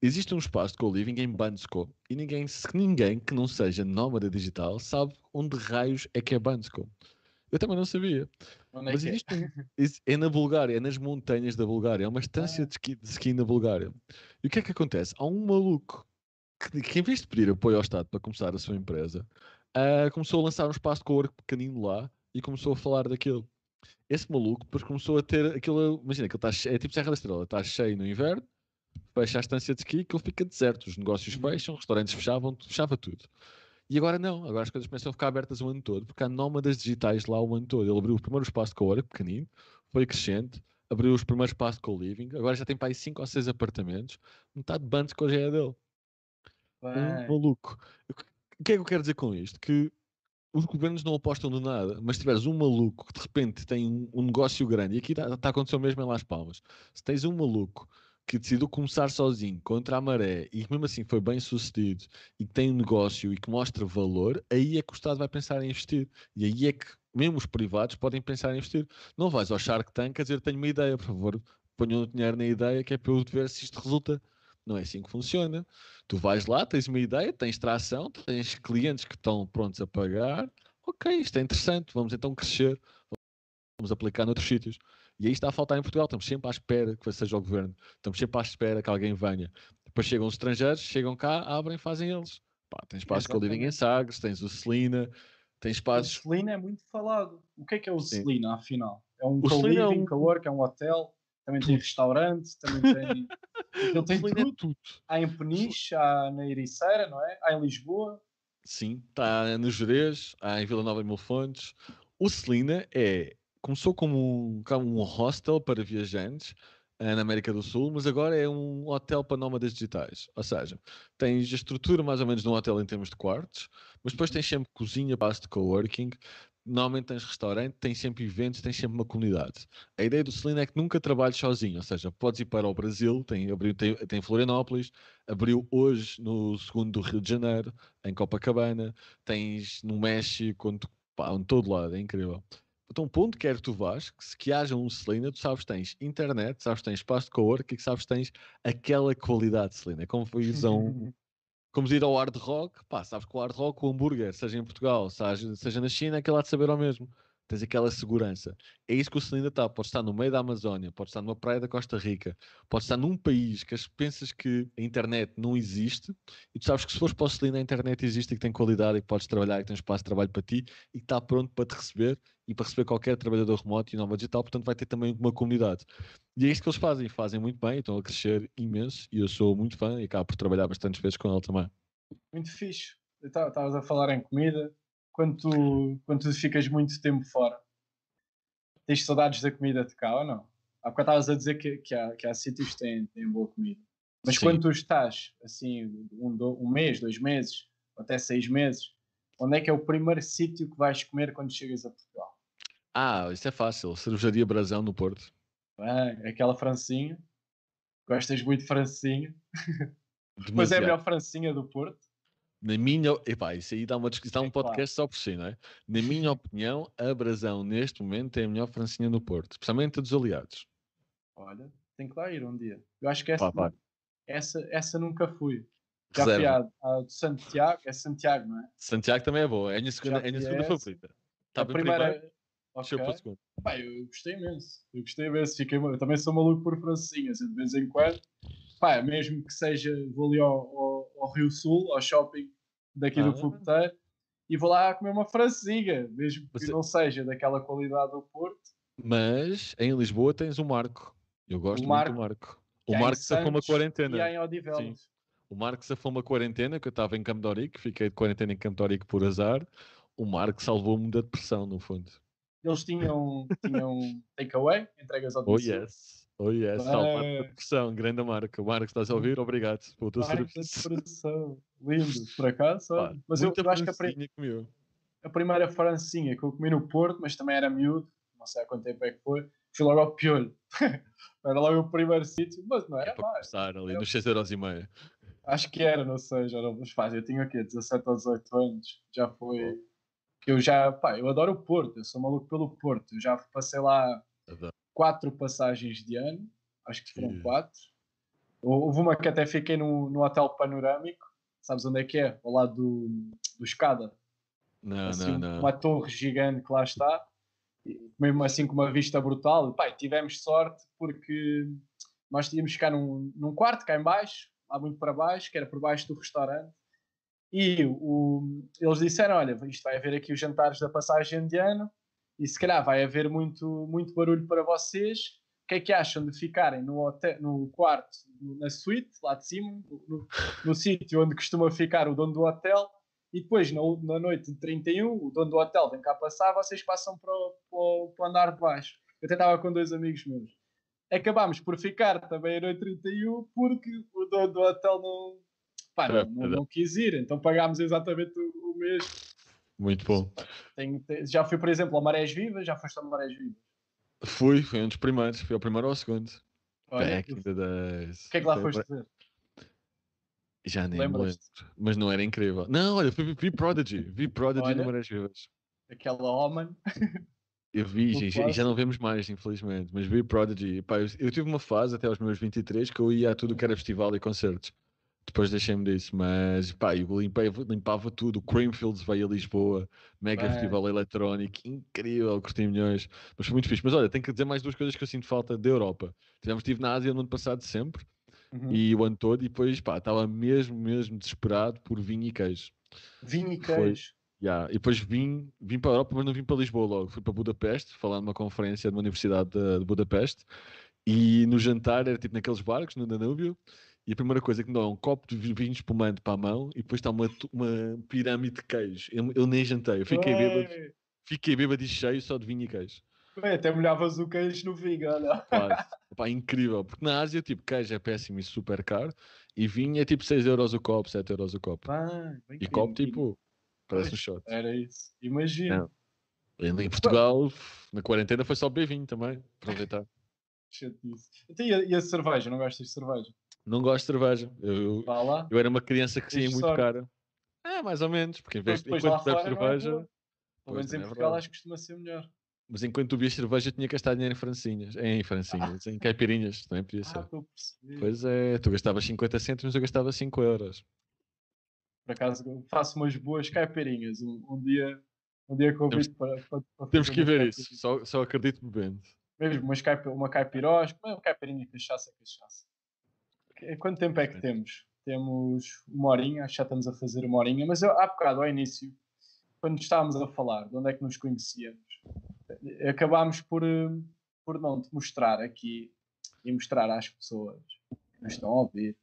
existe um espaço de co-living em Bandsco e ninguém, ninguém que não seja nómada digital sabe onde raios é que é Bandsco. Eu também não sabia. É Mas é existe é? é na Bulgária, é nas montanhas da Bulgária, é uma estância ah. de, ski, de ski na Bulgária. E o que é que acontece? Há um maluco que, que em vez de pedir apoio ao Estado para começar a sua empresa, uh, começou a lançar um espaço de cowork pequenino lá e começou a falar daquilo. Esse maluco depois começou a ter aquilo, imagina que ele está é tipo Serra da Estrela, está cheio no inverno, fecha a estância de ski ele fica deserto, os negócios uhum. fecham, os restaurantes fechavam, fechava tudo. E agora não, agora as coisas começam a ficar abertas o ano todo, porque há nómadas digitais lá o ano todo. Ele abriu o primeiro espaço de co-work, pequenino, foi crescente, abriu os primeiros espaços de co-living, agora já tem para aí 5 ou 6 apartamentos, metade de bandos que hoje é dele. Um maluco. O que é que eu quero dizer com isto? Que os governos não apostam de nada, mas se tiveres um maluco que de repente tem um, um negócio grande, e aqui está tá acontecendo mesmo em Las Palmas, se tens um maluco que decidiu começar sozinho contra a maré e que mesmo assim foi bem sucedido e que tem um negócio e que mostra valor, aí é que o Estado vai pensar em investir. E aí é que mesmo os privados podem pensar em investir. Não vais ao Shark Tank a dizer tenho uma ideia, por favor, ponham o dinheiro na ideia que é para eu ver se isto resulta. Não é assim que funciona. Tu vais lá, tens uma ideia, tens tração, tens clientes que estão prontos a pagar. Ok, isto é interessante, vamos então crescer, vamos aplicar noutros sítios. E aí está a faltar em Portugal. Estamos sempre à espera que seja o governo, estamos sempre à espera que alguém venha. Depois chegam os estrangeiros, chegam cá, abrem, fazem eles. Pá, tens espaços o Living em Sagres, tens o Celina, tens espaços. O Celina é muito falado. O que é que é o. Celina, afinal? É um O é co-living, um- co-work, é um hotel, também tem restaurante, também tem. Ele tem tudo. tudo. Há em Peniche, há na Ericeira, não é? Há em Lisboa. Sim, está no Jerez, há em Vila Nova de Mil Fontes. O Celina é, começou como um, um hostel para viajantes eh, na América do Sul, mas agora é um hotel para nómadas digitais. Ou seja, tens a estrutura mais ou menos de um hotel em termos de quartos, mas depois tens sempre cozinha, espaço de coworking, normalmente tens restaurante, tens sempre eventos, tens sempre uma comunidade. A ideia do Celina é que nunca trabalhes sozinho, ou seja, podes ir para o Brasil, tem, abriu, tem, tem Florianópolis, abriu hoje no segundo do Rio de Janeiro, em Copacabana, tens no México, onde, pá, todo lado, é incrível. Então, ponto quer que tu vás, que se que haja um Celina, tu sabes tens internet, sabes tens espaço de coworking, que sabes tens aquela qualidade de Celina. É como ires a como ir ao hard rock, pá, sabes que o hard rock, o hambúrguer, seja em Portugal, seja, seja na China, aquilo há de saber ao mesmo. Tens aquela segurança. É isso que o Celina está. Pode estar no meio da Amazónia, pode estar numa praia da Costa Rica, pode estar num país que as- pensas que a internet não existe e tu sabes que se fores para o Celina a internet existe e que tem qualidade e que podes trabalhar e que tem espaço de trabalho para ti e que está pronto para te receber e para receber qualquer trabalhador remoto e nova digital, portanto vai ter também uma comunidade. E é isto que eles fazem, fazem muito bem, estão a crescer imenso e eu sou muito fã e acabo por trabalhar bastantes vezes com ele também. Muito fixe. Estavas a falar em comida. Quando tu, quando tu ficas muito tempo fora, tens saudades da comida de cá ou não? Há bocado estavas a dizer que, que, há, que há sítios que têm, têm boa comida. Mas Sim. quando tu estás assim, um, um mês, dois meses, até seis meses, onde é que é o primeiro sítio que vais comer quando chegas a Portugal? Ah, isso é fácil. Cervejaria Brasão no Porto. Bem, aquela francinha. Gostas muito de francinha. Mas é a melhor francinha do Porto. Na minha. Epá, isso aí dá, uma, discuss- dá um É claro. podcast só por si, não é? Na minha opinião, a Brasão neste momento é a melhor francinha no Porto, especialmente a dos aliados. Olha, tem que lá ir um dia. Eu acho que essa, Pá, pá. essa, essa nunca fui. Já fui Reserva. à, à de Santiago, é Santiago, não é? Santiago também é boa, é a minha segunda, é a minha segunda favorita. Está a primeira. primeiro, desceu para o Ok. segundo. Pá, eu gostei imenso. Eu gostei imenso. Fiquei, eu também sou maluco por francinhas. De vez em quando, pá, mesmo que seja, vou ali ao, ao, ao Rio Sul, ao shopping daqui Ah. do Fogoteiro, e vou lá comer uma francinha, mesmo que Mas- não seja daquela qualidade do Porto. Mas em Lisboa tens o Marco. Eu gosto O muito Marco, do Marco. O Marco safou uma quarentena. E há em Odivelas. O Marco safou uma quarentena, que eu estava em Campo de fiquei de quarentena em Campo de por azar. O Marco salvou-me da depressão, no fundo. Eles tinham, tinham takeaway, entregas ao Oh domicílio. yes, oh yes, salvar da Bem. depressão, grande marca. O Marco, estás a ouvir? Obrigado pelo teu serviço. depressão. Lindo, por acaso. Pá. Mas eu, eu acho que a, pri- a primeira francinha que eu comi no Porto, mas também era miúdo, não sei há quanto tempo é que foi, fui logo ao piolho. era logo o primeiro sítio, mas não era Para mais. começar ali, Eu- nos 6,5€. Acho que era, não sei, já não mas faz. Eu tinha o quê? 17 ou 18 anos. Já foi. Eu já. Pá, eu adoro o Porto, eu sou maluco pelo Porto. Eu já passei lá Adoro. quatro passagens de ano, acho que foram quatro. Houve uma que até fiquei no, no Hotel Panorâmico, sabes onde é que é? Ao lado do, do Escada. Não, assim, não, não. Uma torre gigante que lá está, e mesmo assim com uma vista brutal. E tivemos sorte porque nós tínhamos ficar num, num quarto cá em baixo, lá muito para baixo, que era por baixo do restaurante. E o, eles disseram: Olha, isto vai haver aqui os jantares da passagem de ano, e se calhar vai haver muito, muito barulho para vocês. O que é que acham de ficarem no, hotel, no quarto, na suíte, lá de cima, no, no, no sítio onde costuma ficar o dono do hotel, e depois, na, na noite de 31, o dono do hotel vem cá passar, vocês passam para o, para para o andar de baixo. Eu até estava com dois amigos meus. Acabámos por ficar também a noite 31 porque o dono do hotel não, pá, não, não, não quis ir, então pagámos exatamente o, o mesmo. Muito bom. Tenho- te- já fui, por exemplo, ao Marés Vivas, já foste ao Marés Vivas. Fui, foi um dos primeiros. Fui ao primeiro ou ao segundo. Olha, Back in the days. o que é que lá foste ver? Já nem lembro. Mas não era incrível. Não, olha, fui, vi Prodigy. Vi Prodigy Olha. no Marés Vivas. Aquela homem. Eu vi, e já, já não vemos mais, infelizmente. Mas vi Prodigy. Pá, eu, eu tive uma fase até aos meus 23 que eu ia a tudo que era festival e concertos. Depois deixei-me disso, mas pá, eu limpei, limpava tudo. O Creamfields veio a Lisboa, mega Bem. festival eletrónico, incrível, curti milhões. Mas foi muito fixe. Mas olha, tenho que dizer mais duas coisas que eu sinto falta da Europa. Tivemos, estive na Ásia no ano passado sempre, Uhum. e o ano todo, e depois pá, estava mesmo, mesmo desesperado por vinho e queijo. Vinho e queijo. Yeah. E depois vim, vim para a Europa, mas não vim para Lisboa logo. Fui para Budapeste, falar numa conferência de uma universidade de, de Budapeste. E no jantar era tipo naqueles barcos, no Danúbio. E a primeira coisa que me é um copo de vi- vinho espumante para a mão e depois está uma, uma pirâmide de queijo. Eu, eu nem jantei, eu fiquei bêbado, fiquei bêbado e cheio só de vinho e queijo. bem, até molhavas o queijo no vinho, olha. Pá, incrível, porque na Ásia tipo queijo é péssimo e super caro e vinho é tipo 6 euros o copo, 7 euros o copo. Bem E copo tipo, parece um shot. Era isso. Imagina. Em em Portugal, na quarentena foi só beber vinho também, aproveitar. Então, e, a, e a cerveja? Não gostas de cerveja? Não gosto de cerveja. Eu, lá. eu era uma criança que saía muito sorte. cara. É, mais ou menos, porque em vez de, enquanto bebes é cerveja. Pelo menos em é Portugal acho que costuma ser melhor. mas enquanto tu bebias cerveja tinha que gastar dinheiro em francinhas. Em francinhas, em caipirinhas, também podia Ah, ser. estou a perceber. Pois é, tu gastavas 50 cêntimos, eu gastava 5 euros. Por acaso faço umas boas caipirinhas. Um, um dia, um dia convido para, para, para Temos que ver isso, só, só acredito bebendo. Mesmo umas caipi, uma caipirós, é uma caipirinha, cachaça, cachaça. Que- Quanto tempo é que temos? Temos uma horinha, acho que já estamos a fazer uma horinha, mas eu, há bocado, ao início, quando estávamos a falar de onde é que nos conhecíamos, eh, acabámos por, eh, por não te mostrar aqui e mostrar às pessoas que nos estão a ouvir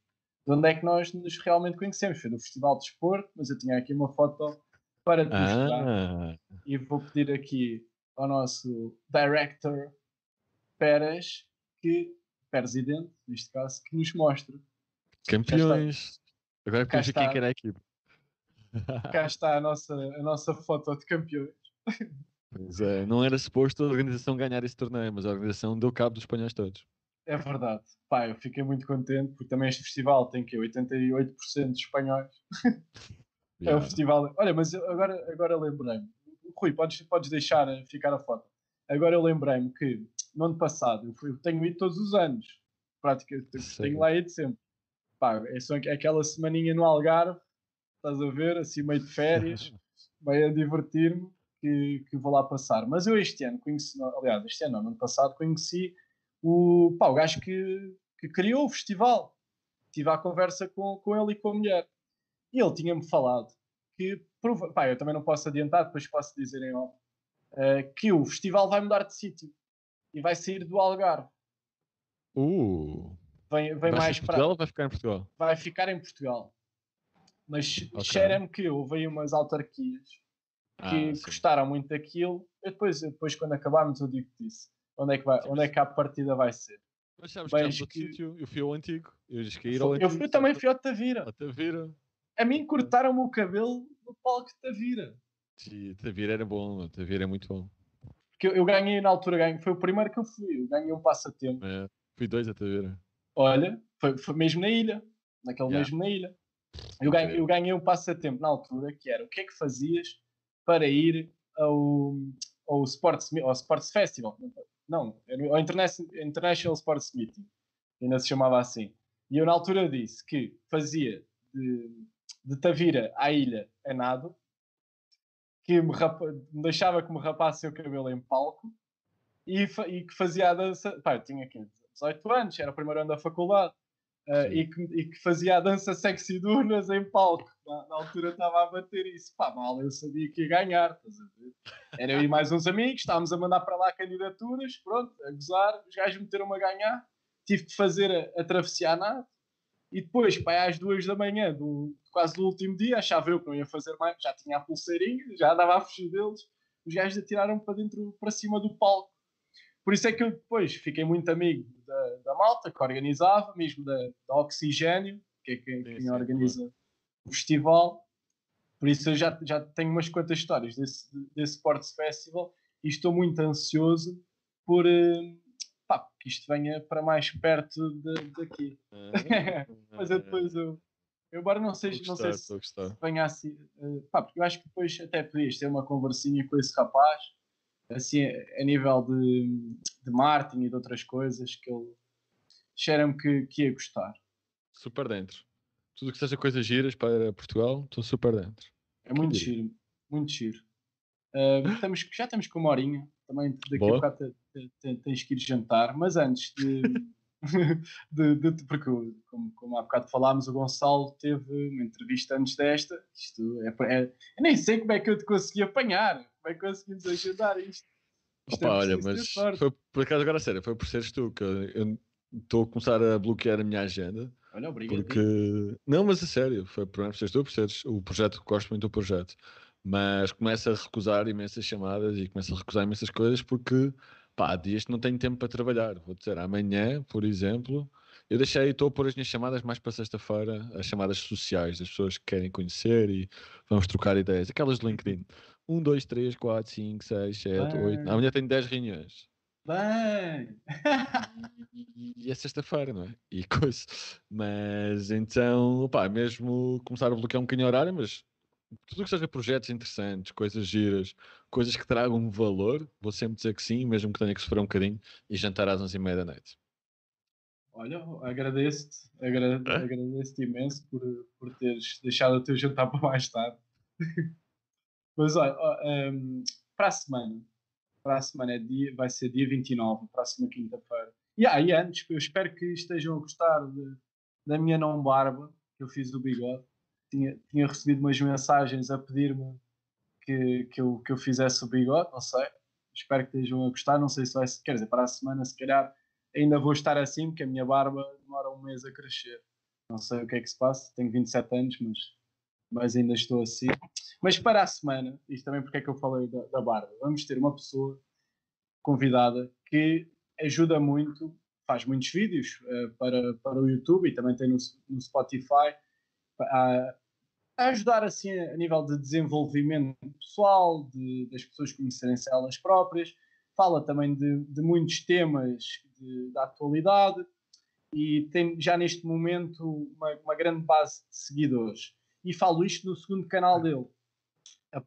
de onde é que nós nos realmente conhecemos. Foi no Festival de Desporto, mas eu tinha aqui uma foto para te mostrar Ah, e vou pedir aqui ao nosso director Pérez que presidente neste caso que nos mostre campeões. Agora podemos ver quem é está. que era a equipe. cá está a nossa a nossa foto de campeões Pois é, não era suposto a organização ganhar esse torneio, mas a organização deu cabo dos espanhóis todos. é verdade pá eu fiquei muito contente porque também este festival tem que 88% de espanhóis é o Yeah. festival olha mas agora agora lembrei-me Rui podes podes deixar eh, ficar a foto agora eu lembrei-me que no ano passado. Eu, fui, eu tenho ido todos os anos praticamente. Tenho lá ido sempre. Pá, é só aquela semaninha no Algarve estás a ver assim meio de férias meio a divertir-me que, que vou lá passar. Mas eu este ano conheci aliás este ano no ano passado conheci o, pá, o gajo que, que criou o festival. Tive a conversa com, com ele e com a mulher. E ele tinha-me falado que, pá, eu também não posso adiantar, depois posso dizer em off, eh, que o festival vai mudar de sítio e vai sair do Algarve. Uh, Vem, vem vai mais para. Portugal ou vai ficar em Portugal? Vai ficar em Portugal. Mas Ok. cheira-me que houve aí umas autarquias que Ah, sim. gostaram muito daquilo. Eu depois, eu depois, quando acabarmos, eu digo isso. Onde é que, vai, Sim, onde é que a partida vai ser? Mas sabes Bem, que é que- sítio, eu fui ao antigo. Eu disse que ia ir ao Eu, antigo. fui, só também que- fui ao Tavira. A Tavira. A mim cortaram-me o cabelo no palco de Tavira. Sim, Tavira era bom, Tavira é muito bom. Porque eu, eu ganhei na altura, ganhei, foi o primeiro que eu fui. Eu ganhei um passatempo. É, fui dois a Tavira. Olha, foi, foi mesmo na ilha. Naquele Yeah. mesmo na ilha. Eu ganhei, eu ganhei um passatempo na altura que era o que é que fazias para ir ao, ao, Sports, ao Sports Festival. Não, ao Interna- International Sports Meeting. Ainda se chamava assim. E eu na altura disse que fazia de, de Tavira à ilha a nado, que me, rapa- me deixava que me rapasse o cabelo em palco e, e que fazia a dança. Pá, eu tinha aqui 18 anos, era o primeiro ano da faculdade. Uh, e, que, e que fazia a dança sexy durnas em palco. Na, na altura estava a bater isso. Pá, mal, eu sabia que ia ganhar. Estás a ver? Era eu e mais uns amigos, estávamos a mandar para lá candidaturas, pronto, a gozar. Os gajos meteram-me a ganhar. Tive de fazer a, a travessia à nave. E depois, pá, às duas da manhã, do, quase do último dia, achava eu que não ia fazer mais. Já tinha a pulseirinha, já andava a fugir deles. Os gajos atiraram para dentro, para cima do palco. Por isso é que eu depois fiquei muito amigo da, da malta que organizava, mesmo da, da Oxigênio, que é quem, quem sim, organiza o festival. Por isso eu já, já tenho umas quantas histórias desse, desse Sports Festival e estou muito ansioso por eh, pá, que isto venha para mais perto de- daqui. Mas eu depois eu, eu embora não sei, Estou não a sei gostar, se, a gostar. se venha assim, eh, pá, porque eu acho que depois até podias ter uma conversinha com esse rapaz assim, a nível de, de marketing e de outras coisas, que ele cheira-me que, que ia gostar. Super dentro. Tudo que seja coisas giras para Portugal, estou super dentro. É muito giro, muito giro. Uh, estamos, já estamos com uma horinha, também daqui Boa. a bocado tens que ir jantar, mas antes de. de, de, porque, como, como há bocado falámos, o Gonçalo teve uma entrevista antes desta. Isto é, é, eu nem sei como é que eu te consegui apanhar, como é que conseguimos agendar isto. isto Opa, é olha, mas foi por acaso agora sério, foi por seres tu que eu estou a começar a bloquear a minha agenda. Olha, obrigado. Porque... Não, mas a sério, foi por seres tu, por seres o projeto, gosto muito do projeto mas começa a recusar imensas chamadas e começa a recusar imensas coisas porque pá, há dias que não tenho tempo para trabalhar. Vou dizer, amanhã, por exemplo, eu deixei, estou a pôr as minhas chamadas mais para sexta-feira, as chamadas sociais, das pessoas que querem conhecer e vamos trocar ideias. Aquelas de LinkedIn. 1, 2, 3, 4, 5, 6, 7, 8. Amanhã tenho 10 reuniões. Bem! e é sexta-feira, não é? E coisa. Mas então, pá, mesmo começar a bloquear um bocadinho a horário, mas tudo que seja projetos interessantes, coisas giras, coisas que tragam valor, vou sempre dizer que sim, mesmo que tenha que sofrer um bocadinho e jantar às 11h30 da noite. Olha, agradeço-te, agra é? agradeço-te imenso por, por teres deixado o teu jantar para mais tarde. Mas olha, um, para a semana, para a semana é dia, vai ser dia 29, próxima quinta-feira. E aí, ah, antes, eu espero que estejam a gostar de, da minha não barba, que eu fiz do bigode tinha, tinha recebido umas mensagens a pedir-me que, que, eu, que eu fizesse o bigode, não sei. Espero que estejam a gostar. Não sei se vai, quer dizer, para a semana, se calhar ainda vou estar assim, porque a minha barba demora um mês a crescer. Não sei o que é que se passa, tenho 27 anos, mas, mas ainda estou assim. Mas para a semana, isto também porque é que eu falei da, da barba, vamos ter uma pessoa convidada que ajuda muito, faz muitos vídeos uh, para, para o YouTube e também tem no, no Spotify a, ajudar assim a, nível de desenvolvimento pessoal, de, das pessoas conhecerem-se elas próprias. Fala também de, de muitos temas de, da atualidade e tem já neste momento uma, uma, grande base de seguidores. E falo isto no segundo canal dele.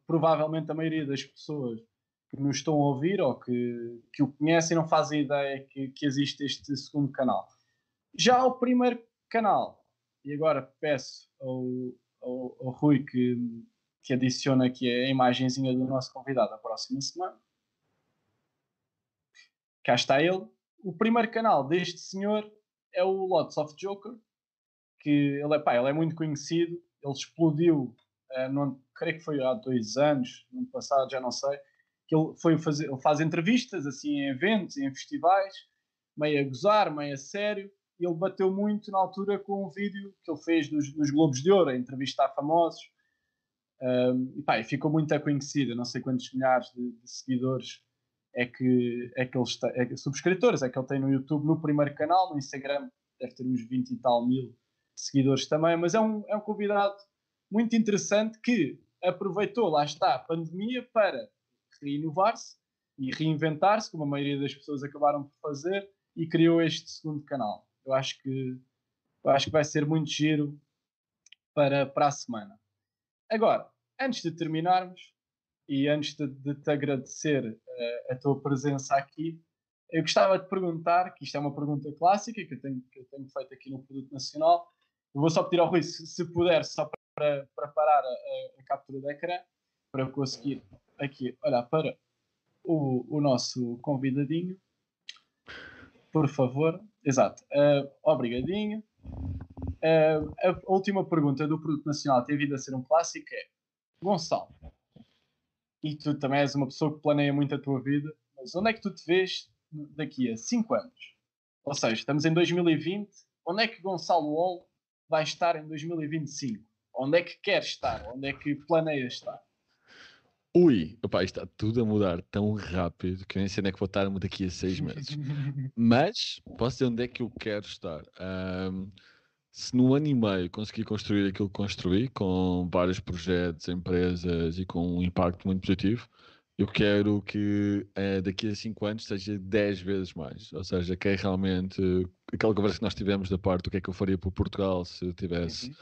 Provavelmente a maioria das pessoas que nos estão a ouvir ou que, que o conhecem não fazem ideia que, que existe este segundo canal. Já o primeiro canal e agora peço ao, ao, ao Rui que, que adicione aqui a imagenzinha do nosso convidado a próxima semana. Cá está ele. O primeiro canal deste senhor é o Lots of Joker, que ele é, pá, ele é muito conhecido, ele explodiu, uh, creio que foi há dois anos, no ano passado, já não sei, que ele, foi fazer, ele faz entrevistas assim em eventos, em festivais, meio a gozar, meio a sério, ele bateu muito na altura com um vídeo que ele fez nos, nos Globos de Ouro, a entrevistar famosos. Um, e pá, ficou muito conhecido, não sei quantos milhares de, de seguidores é que, é que ele está, é, subscritores é que ele tem no YouTube, no primeiro canal, no Instagram deve ter uns 20 e tal mil seguidores também, mas é um, é um convidado muito interessante que aproveitou, lá está, a pandemia para reinovar-se e reinventar-se, como a maioria das pessoas acabaram por fazer, e criou este segundo canal. Eu acho que, eu acho que vai ser muito giro para, para a semana. Agora, antes de terminarmos e antes de, de te agradecer uh, a tua presença aqui, eu gostava de perguntar, que isto é uma pergunta clássica que eu tenho, que eu tenho feito aqui no Produto Nacional. Eu vou só pedir ao Rui, se, se puder, só para, para parar a, a, captura de ecrã, para eu conseguir aqui olhar para o, o nosso convidadinho. Por favor. Exato. Uh, obrigadinho. Uh, a última pergunta do Produto Nacional tem vindo a ser um clássico é Gonçalo, e tu também és uma pessoa que planeia muito a tua vida, mas onde é que tu te vês daqui a 5 anos? Ou seja, estamos em 2020, onde é que Gonçalo Wall vai estar em 2025? Onde é que quer estar? Onde é que planeia estar? Ui, opa, isto está tudo a mudar tão rápido que eu nem sei onde é que vou estar daqui a seis meses. Mas posso dizer onde é que eu quero estar. Um, se no ano e meio conseguir construir aquilo que construí, com vários projetos, empresas e com um impacto muito positivo, eu quero que eh, daqui a cinco anos seja dez vezes mais. Ou seja, que é realmente aquela conversa que nós tivemos da parte do que é que eu faria para Portugal se tivesse, uhum.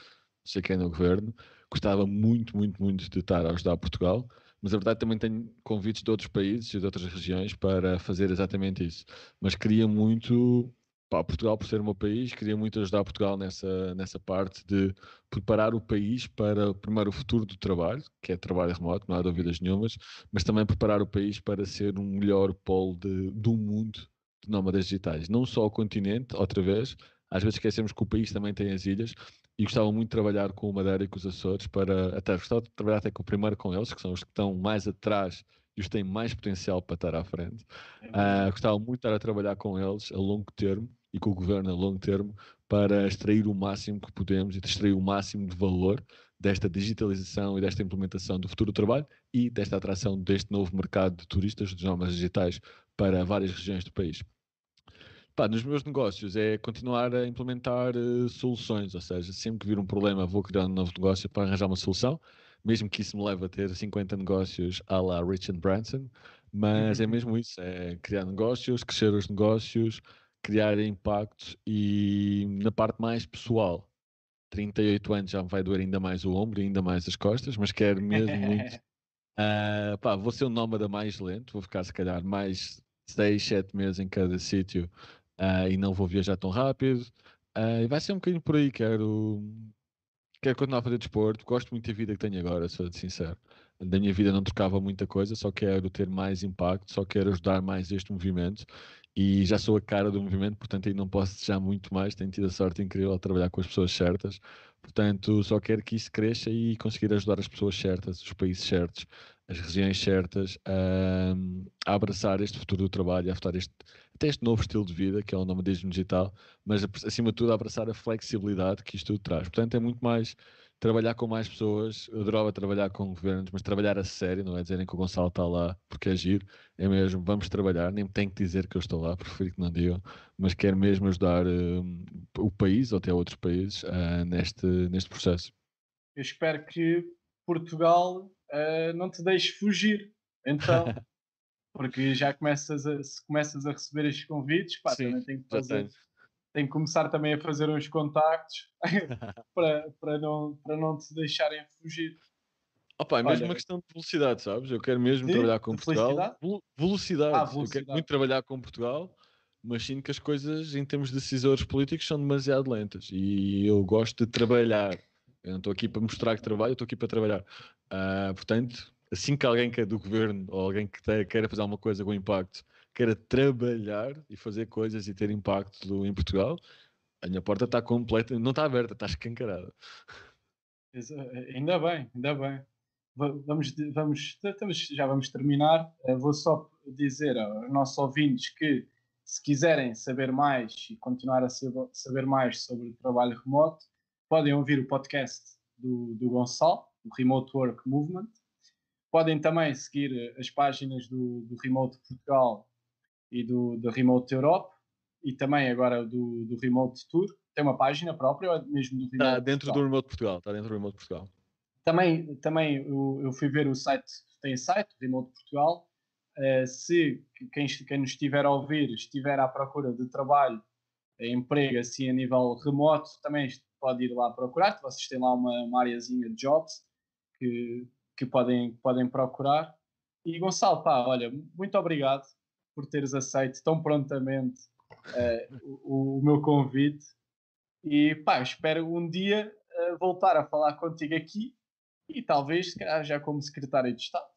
sei quem no governo. Gostava muito, muito, muito de estar a ajudar Portugal mas a verdade também tenho convites de outros países e de outras regiões para fazer exatamente isso. Mas queria muito, Portugal por ser o meu país, queria muito ajudar Portugal nessa, nessa parte de preparar o país para, primeiro, o futuro do trabalho, que é trabalho remoto, não há dúvidas nenhumas, mas também preparar o país para ser um melhor polo de, do mundo de nómadas digitais. Não só o continente, outra vez, às vezes esquecemos que o país também tem as ilhas e gostava muito de trabalhar com o Madeira e com os Açores para até gostava de trabalhar até com o primeiro com eles, que são os que estão mais atrás e os que têm mais potencial para estar à frente. Uh, gostava muito de estar a trabalhar com eles a longo termo e com o governo a longo termo para extrair o máximo que podemos e extrair o máximo de valor desta digitalização e desta implementação do futuro do trabalho e desta atração deste novo mercado de turistas dos nómadas digitais para várias regiões do país. Pá, nos meus negócios é continuar a implementar uh, soluções, ou seja, sempre que vir um problema vou criar um novo negócio para arranjar uma solução, mesmo que isso me leve a ter 50 negócios à la Richard Branson, mas é uhum. mesmo isso, é criar negócios, crescer os negócios, criar impactos e na parte mais pessoal, 38 anos já me vai doer ainda mais o ombro e ainda mais as costas, mas quero mesmo muito. Uh, pá, vou ser um nómada mais lento, vou ficar se calhar mais 6, 7 meses em cada sítio uh, e não vou viajar tão rápido. Uh, vai ser um bocadinho por aí. Quero, quero continuar a fazer desporto. Gosto muito da vida que tenho agora, sou sincero. Da minha vida não trocava muita coisa, só quero ter mais impacto, só quero ajudar mais este movimento. E já sou a cara do movimento, portanto aí não posso desejar muito mais. Tenho tido a sorte incrível de trabalhar com as pessoas certas. Portanto, só quero que isso cresça e conseguir ajudar as pessoas certas, os países certos, as regiões certas a, a abraçar este futuro do trabalho, a adotar este, até este novo estilo de vida, que é o nomadismo digital, mas acima de tudo a abraçar a flexibilidade que isto tudo traz. Portanto, é muito mais trabalhar com mais pessoas, eu adorava trabalhar com governos, mas trabalhar a sério, não é dizerem que o Gonçalo está lá porque é giro, é mesmo, vamos trabalhar, nem tenho que dizer que eu estou lá, prefiro que não digam, mas quero mesmo ajudar uh, o país, ou até outros países, uh, neste, neste processo. Eu espero que Portugal uh, não te deixe fugir, então... porque já começas a, se começas a receber estes convites, pá, Sim, também tenho que fazer, tenho que começar também a fazer uns contactos para, para, não, para não te deixarem fugir. Opa, é mesmo Olha, uma questão de velocidade, sabes? Eu quero mesmo trabalhar com Portugal. Velocidade? Velocidade. Ah, velocidade. Eu quero muito trabalhar com Portugal, mas sinto que as coisas, em termos de decisores políticos, são demasiado lentas. E eu gosto de trabalhar. Eu não estou aqui para mostrar que trabalho, eu estou aqui para trabalhar. Uh, portanto, assim que alguém que é do governo ou alguém que te, queira fazer alguma coisa com impacto, queira trabalhar e fazer coisas e ter impacto em Portugal, a minha porta está completa, não está aberta, está escancarada. Ainda bem, ainda bem. Vamos, vamos, já vamos terminar. Vou só dizer aos nossos ouvintes que, se quiserem saber mais e continuar a saber mais sobre o trabalho remoto, podem ouvir o podcast do, do Gonçalo, o Remote Work Movement, Podem também seguir eh, as páginas do, do Remote Portugal e do, do Remote Europe e também agora do, do Remote Tour. Tem uma página própria ou mesmo do Remote Está dentro Portugal? do Remote Portugal. Está dentro do Remote Portugal. Também, também eu, eu fui ver o site, tem site, Remote Portugal. Uh, se quem, quem nos estiver a ouvir estiver à procura de trabalho, emprego assim a nível remoto, também pode ir lá procurar. Vocês têm lá uma, uma areazinha de jobs que que podem, podem procurar. E Gonçalo, pá, olha, muito obrigado por teres aceito tão prontamente uh, o, o, meu convite. E pá, espero um dia uh, voltar a falar contigo aqui e talvez já como secretário de Estado.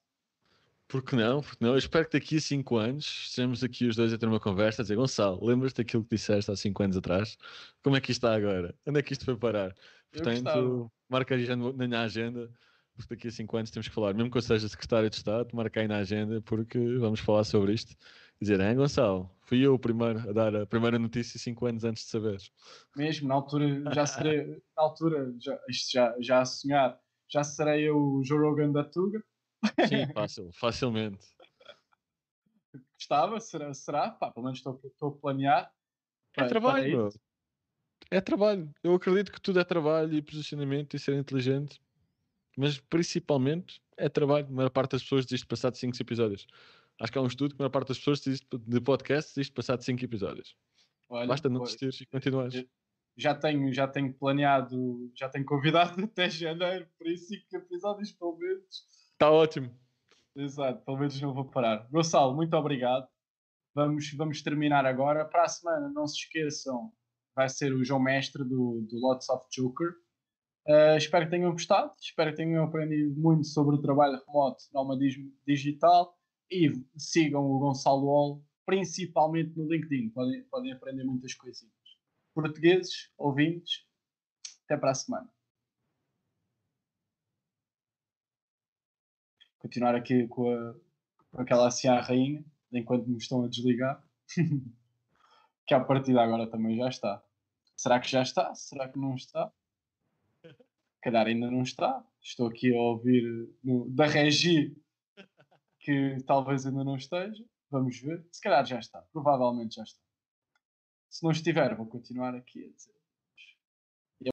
Porque não? Porque não? Eu espero que daqui a 5 anos estejamos aqui os dois a ter uma conversa a dizer Gonçalo, lembras-te daquilo que disseste há 5 anos atrás? Como é que isto está agora? Onde é que isto foi parar? Portanto, marca aí já na minha agenda porque daqui a 5 anos temos que falar, mesmo que eu seja secretário de Estado, marca aí na agenda, porque vamos falar sobre isto. Dizer, hein, Gonçalo, fui eu o primeiro a dar a primeira notícia 5 anos antes de saberes. Mesmo, na altura, já serei, na altura, já, isto já, já a sonhar, já serei eu o Joe Rogan da Tuga. Sim, fácil, facilmente. Gostava, será? será? Pá, pelo menos estou, estou a planear. É trabalho, É trabalho. Eu acredito que tudo é trabalho e posicionamento e ser inteligente mas principalmente é trabalho. A maior parte das pessoas desiste passado 5 episódios. Acho que há um estudo que a maior parte das pessoas desiste de podcast desiste passado 5 episódios. Olha, Basta não desistir e continuares. Já tenho, já tenho planeado, já tenho convidado até janeiro, por isso 5 episódios pelo menos. Está ótimo. Exato, pelo menos não vou parar. Gonçalo, muito obrigado. Vamos, vamos terminar agora. Para a semana, não se esqueçam, vai ser o João Mestre do, do Lots of Joker. Uh, espero que tenham gostado, espero que tenham aprendido muito sobre o trabalho remoto, nomadismo digital e sigam o Gonçalo Ol, principalmente no LinkedIn. Podem, podem aprender muitas coisinhas. Portugueses, ouvintes, até para a semana. Continuar aqui com, a, com aquela à rainha, enquanto me estão a desligar. que a partida agora também já está. Será que já está? Será que não está? calhar ainda não está. Estou aqui a ouvir no, da Regi que talvez ainda não esteja. Vamos ver. Se calhar já está. Provavelmente já está. Se não estiver, vou continuar aqui a dizer.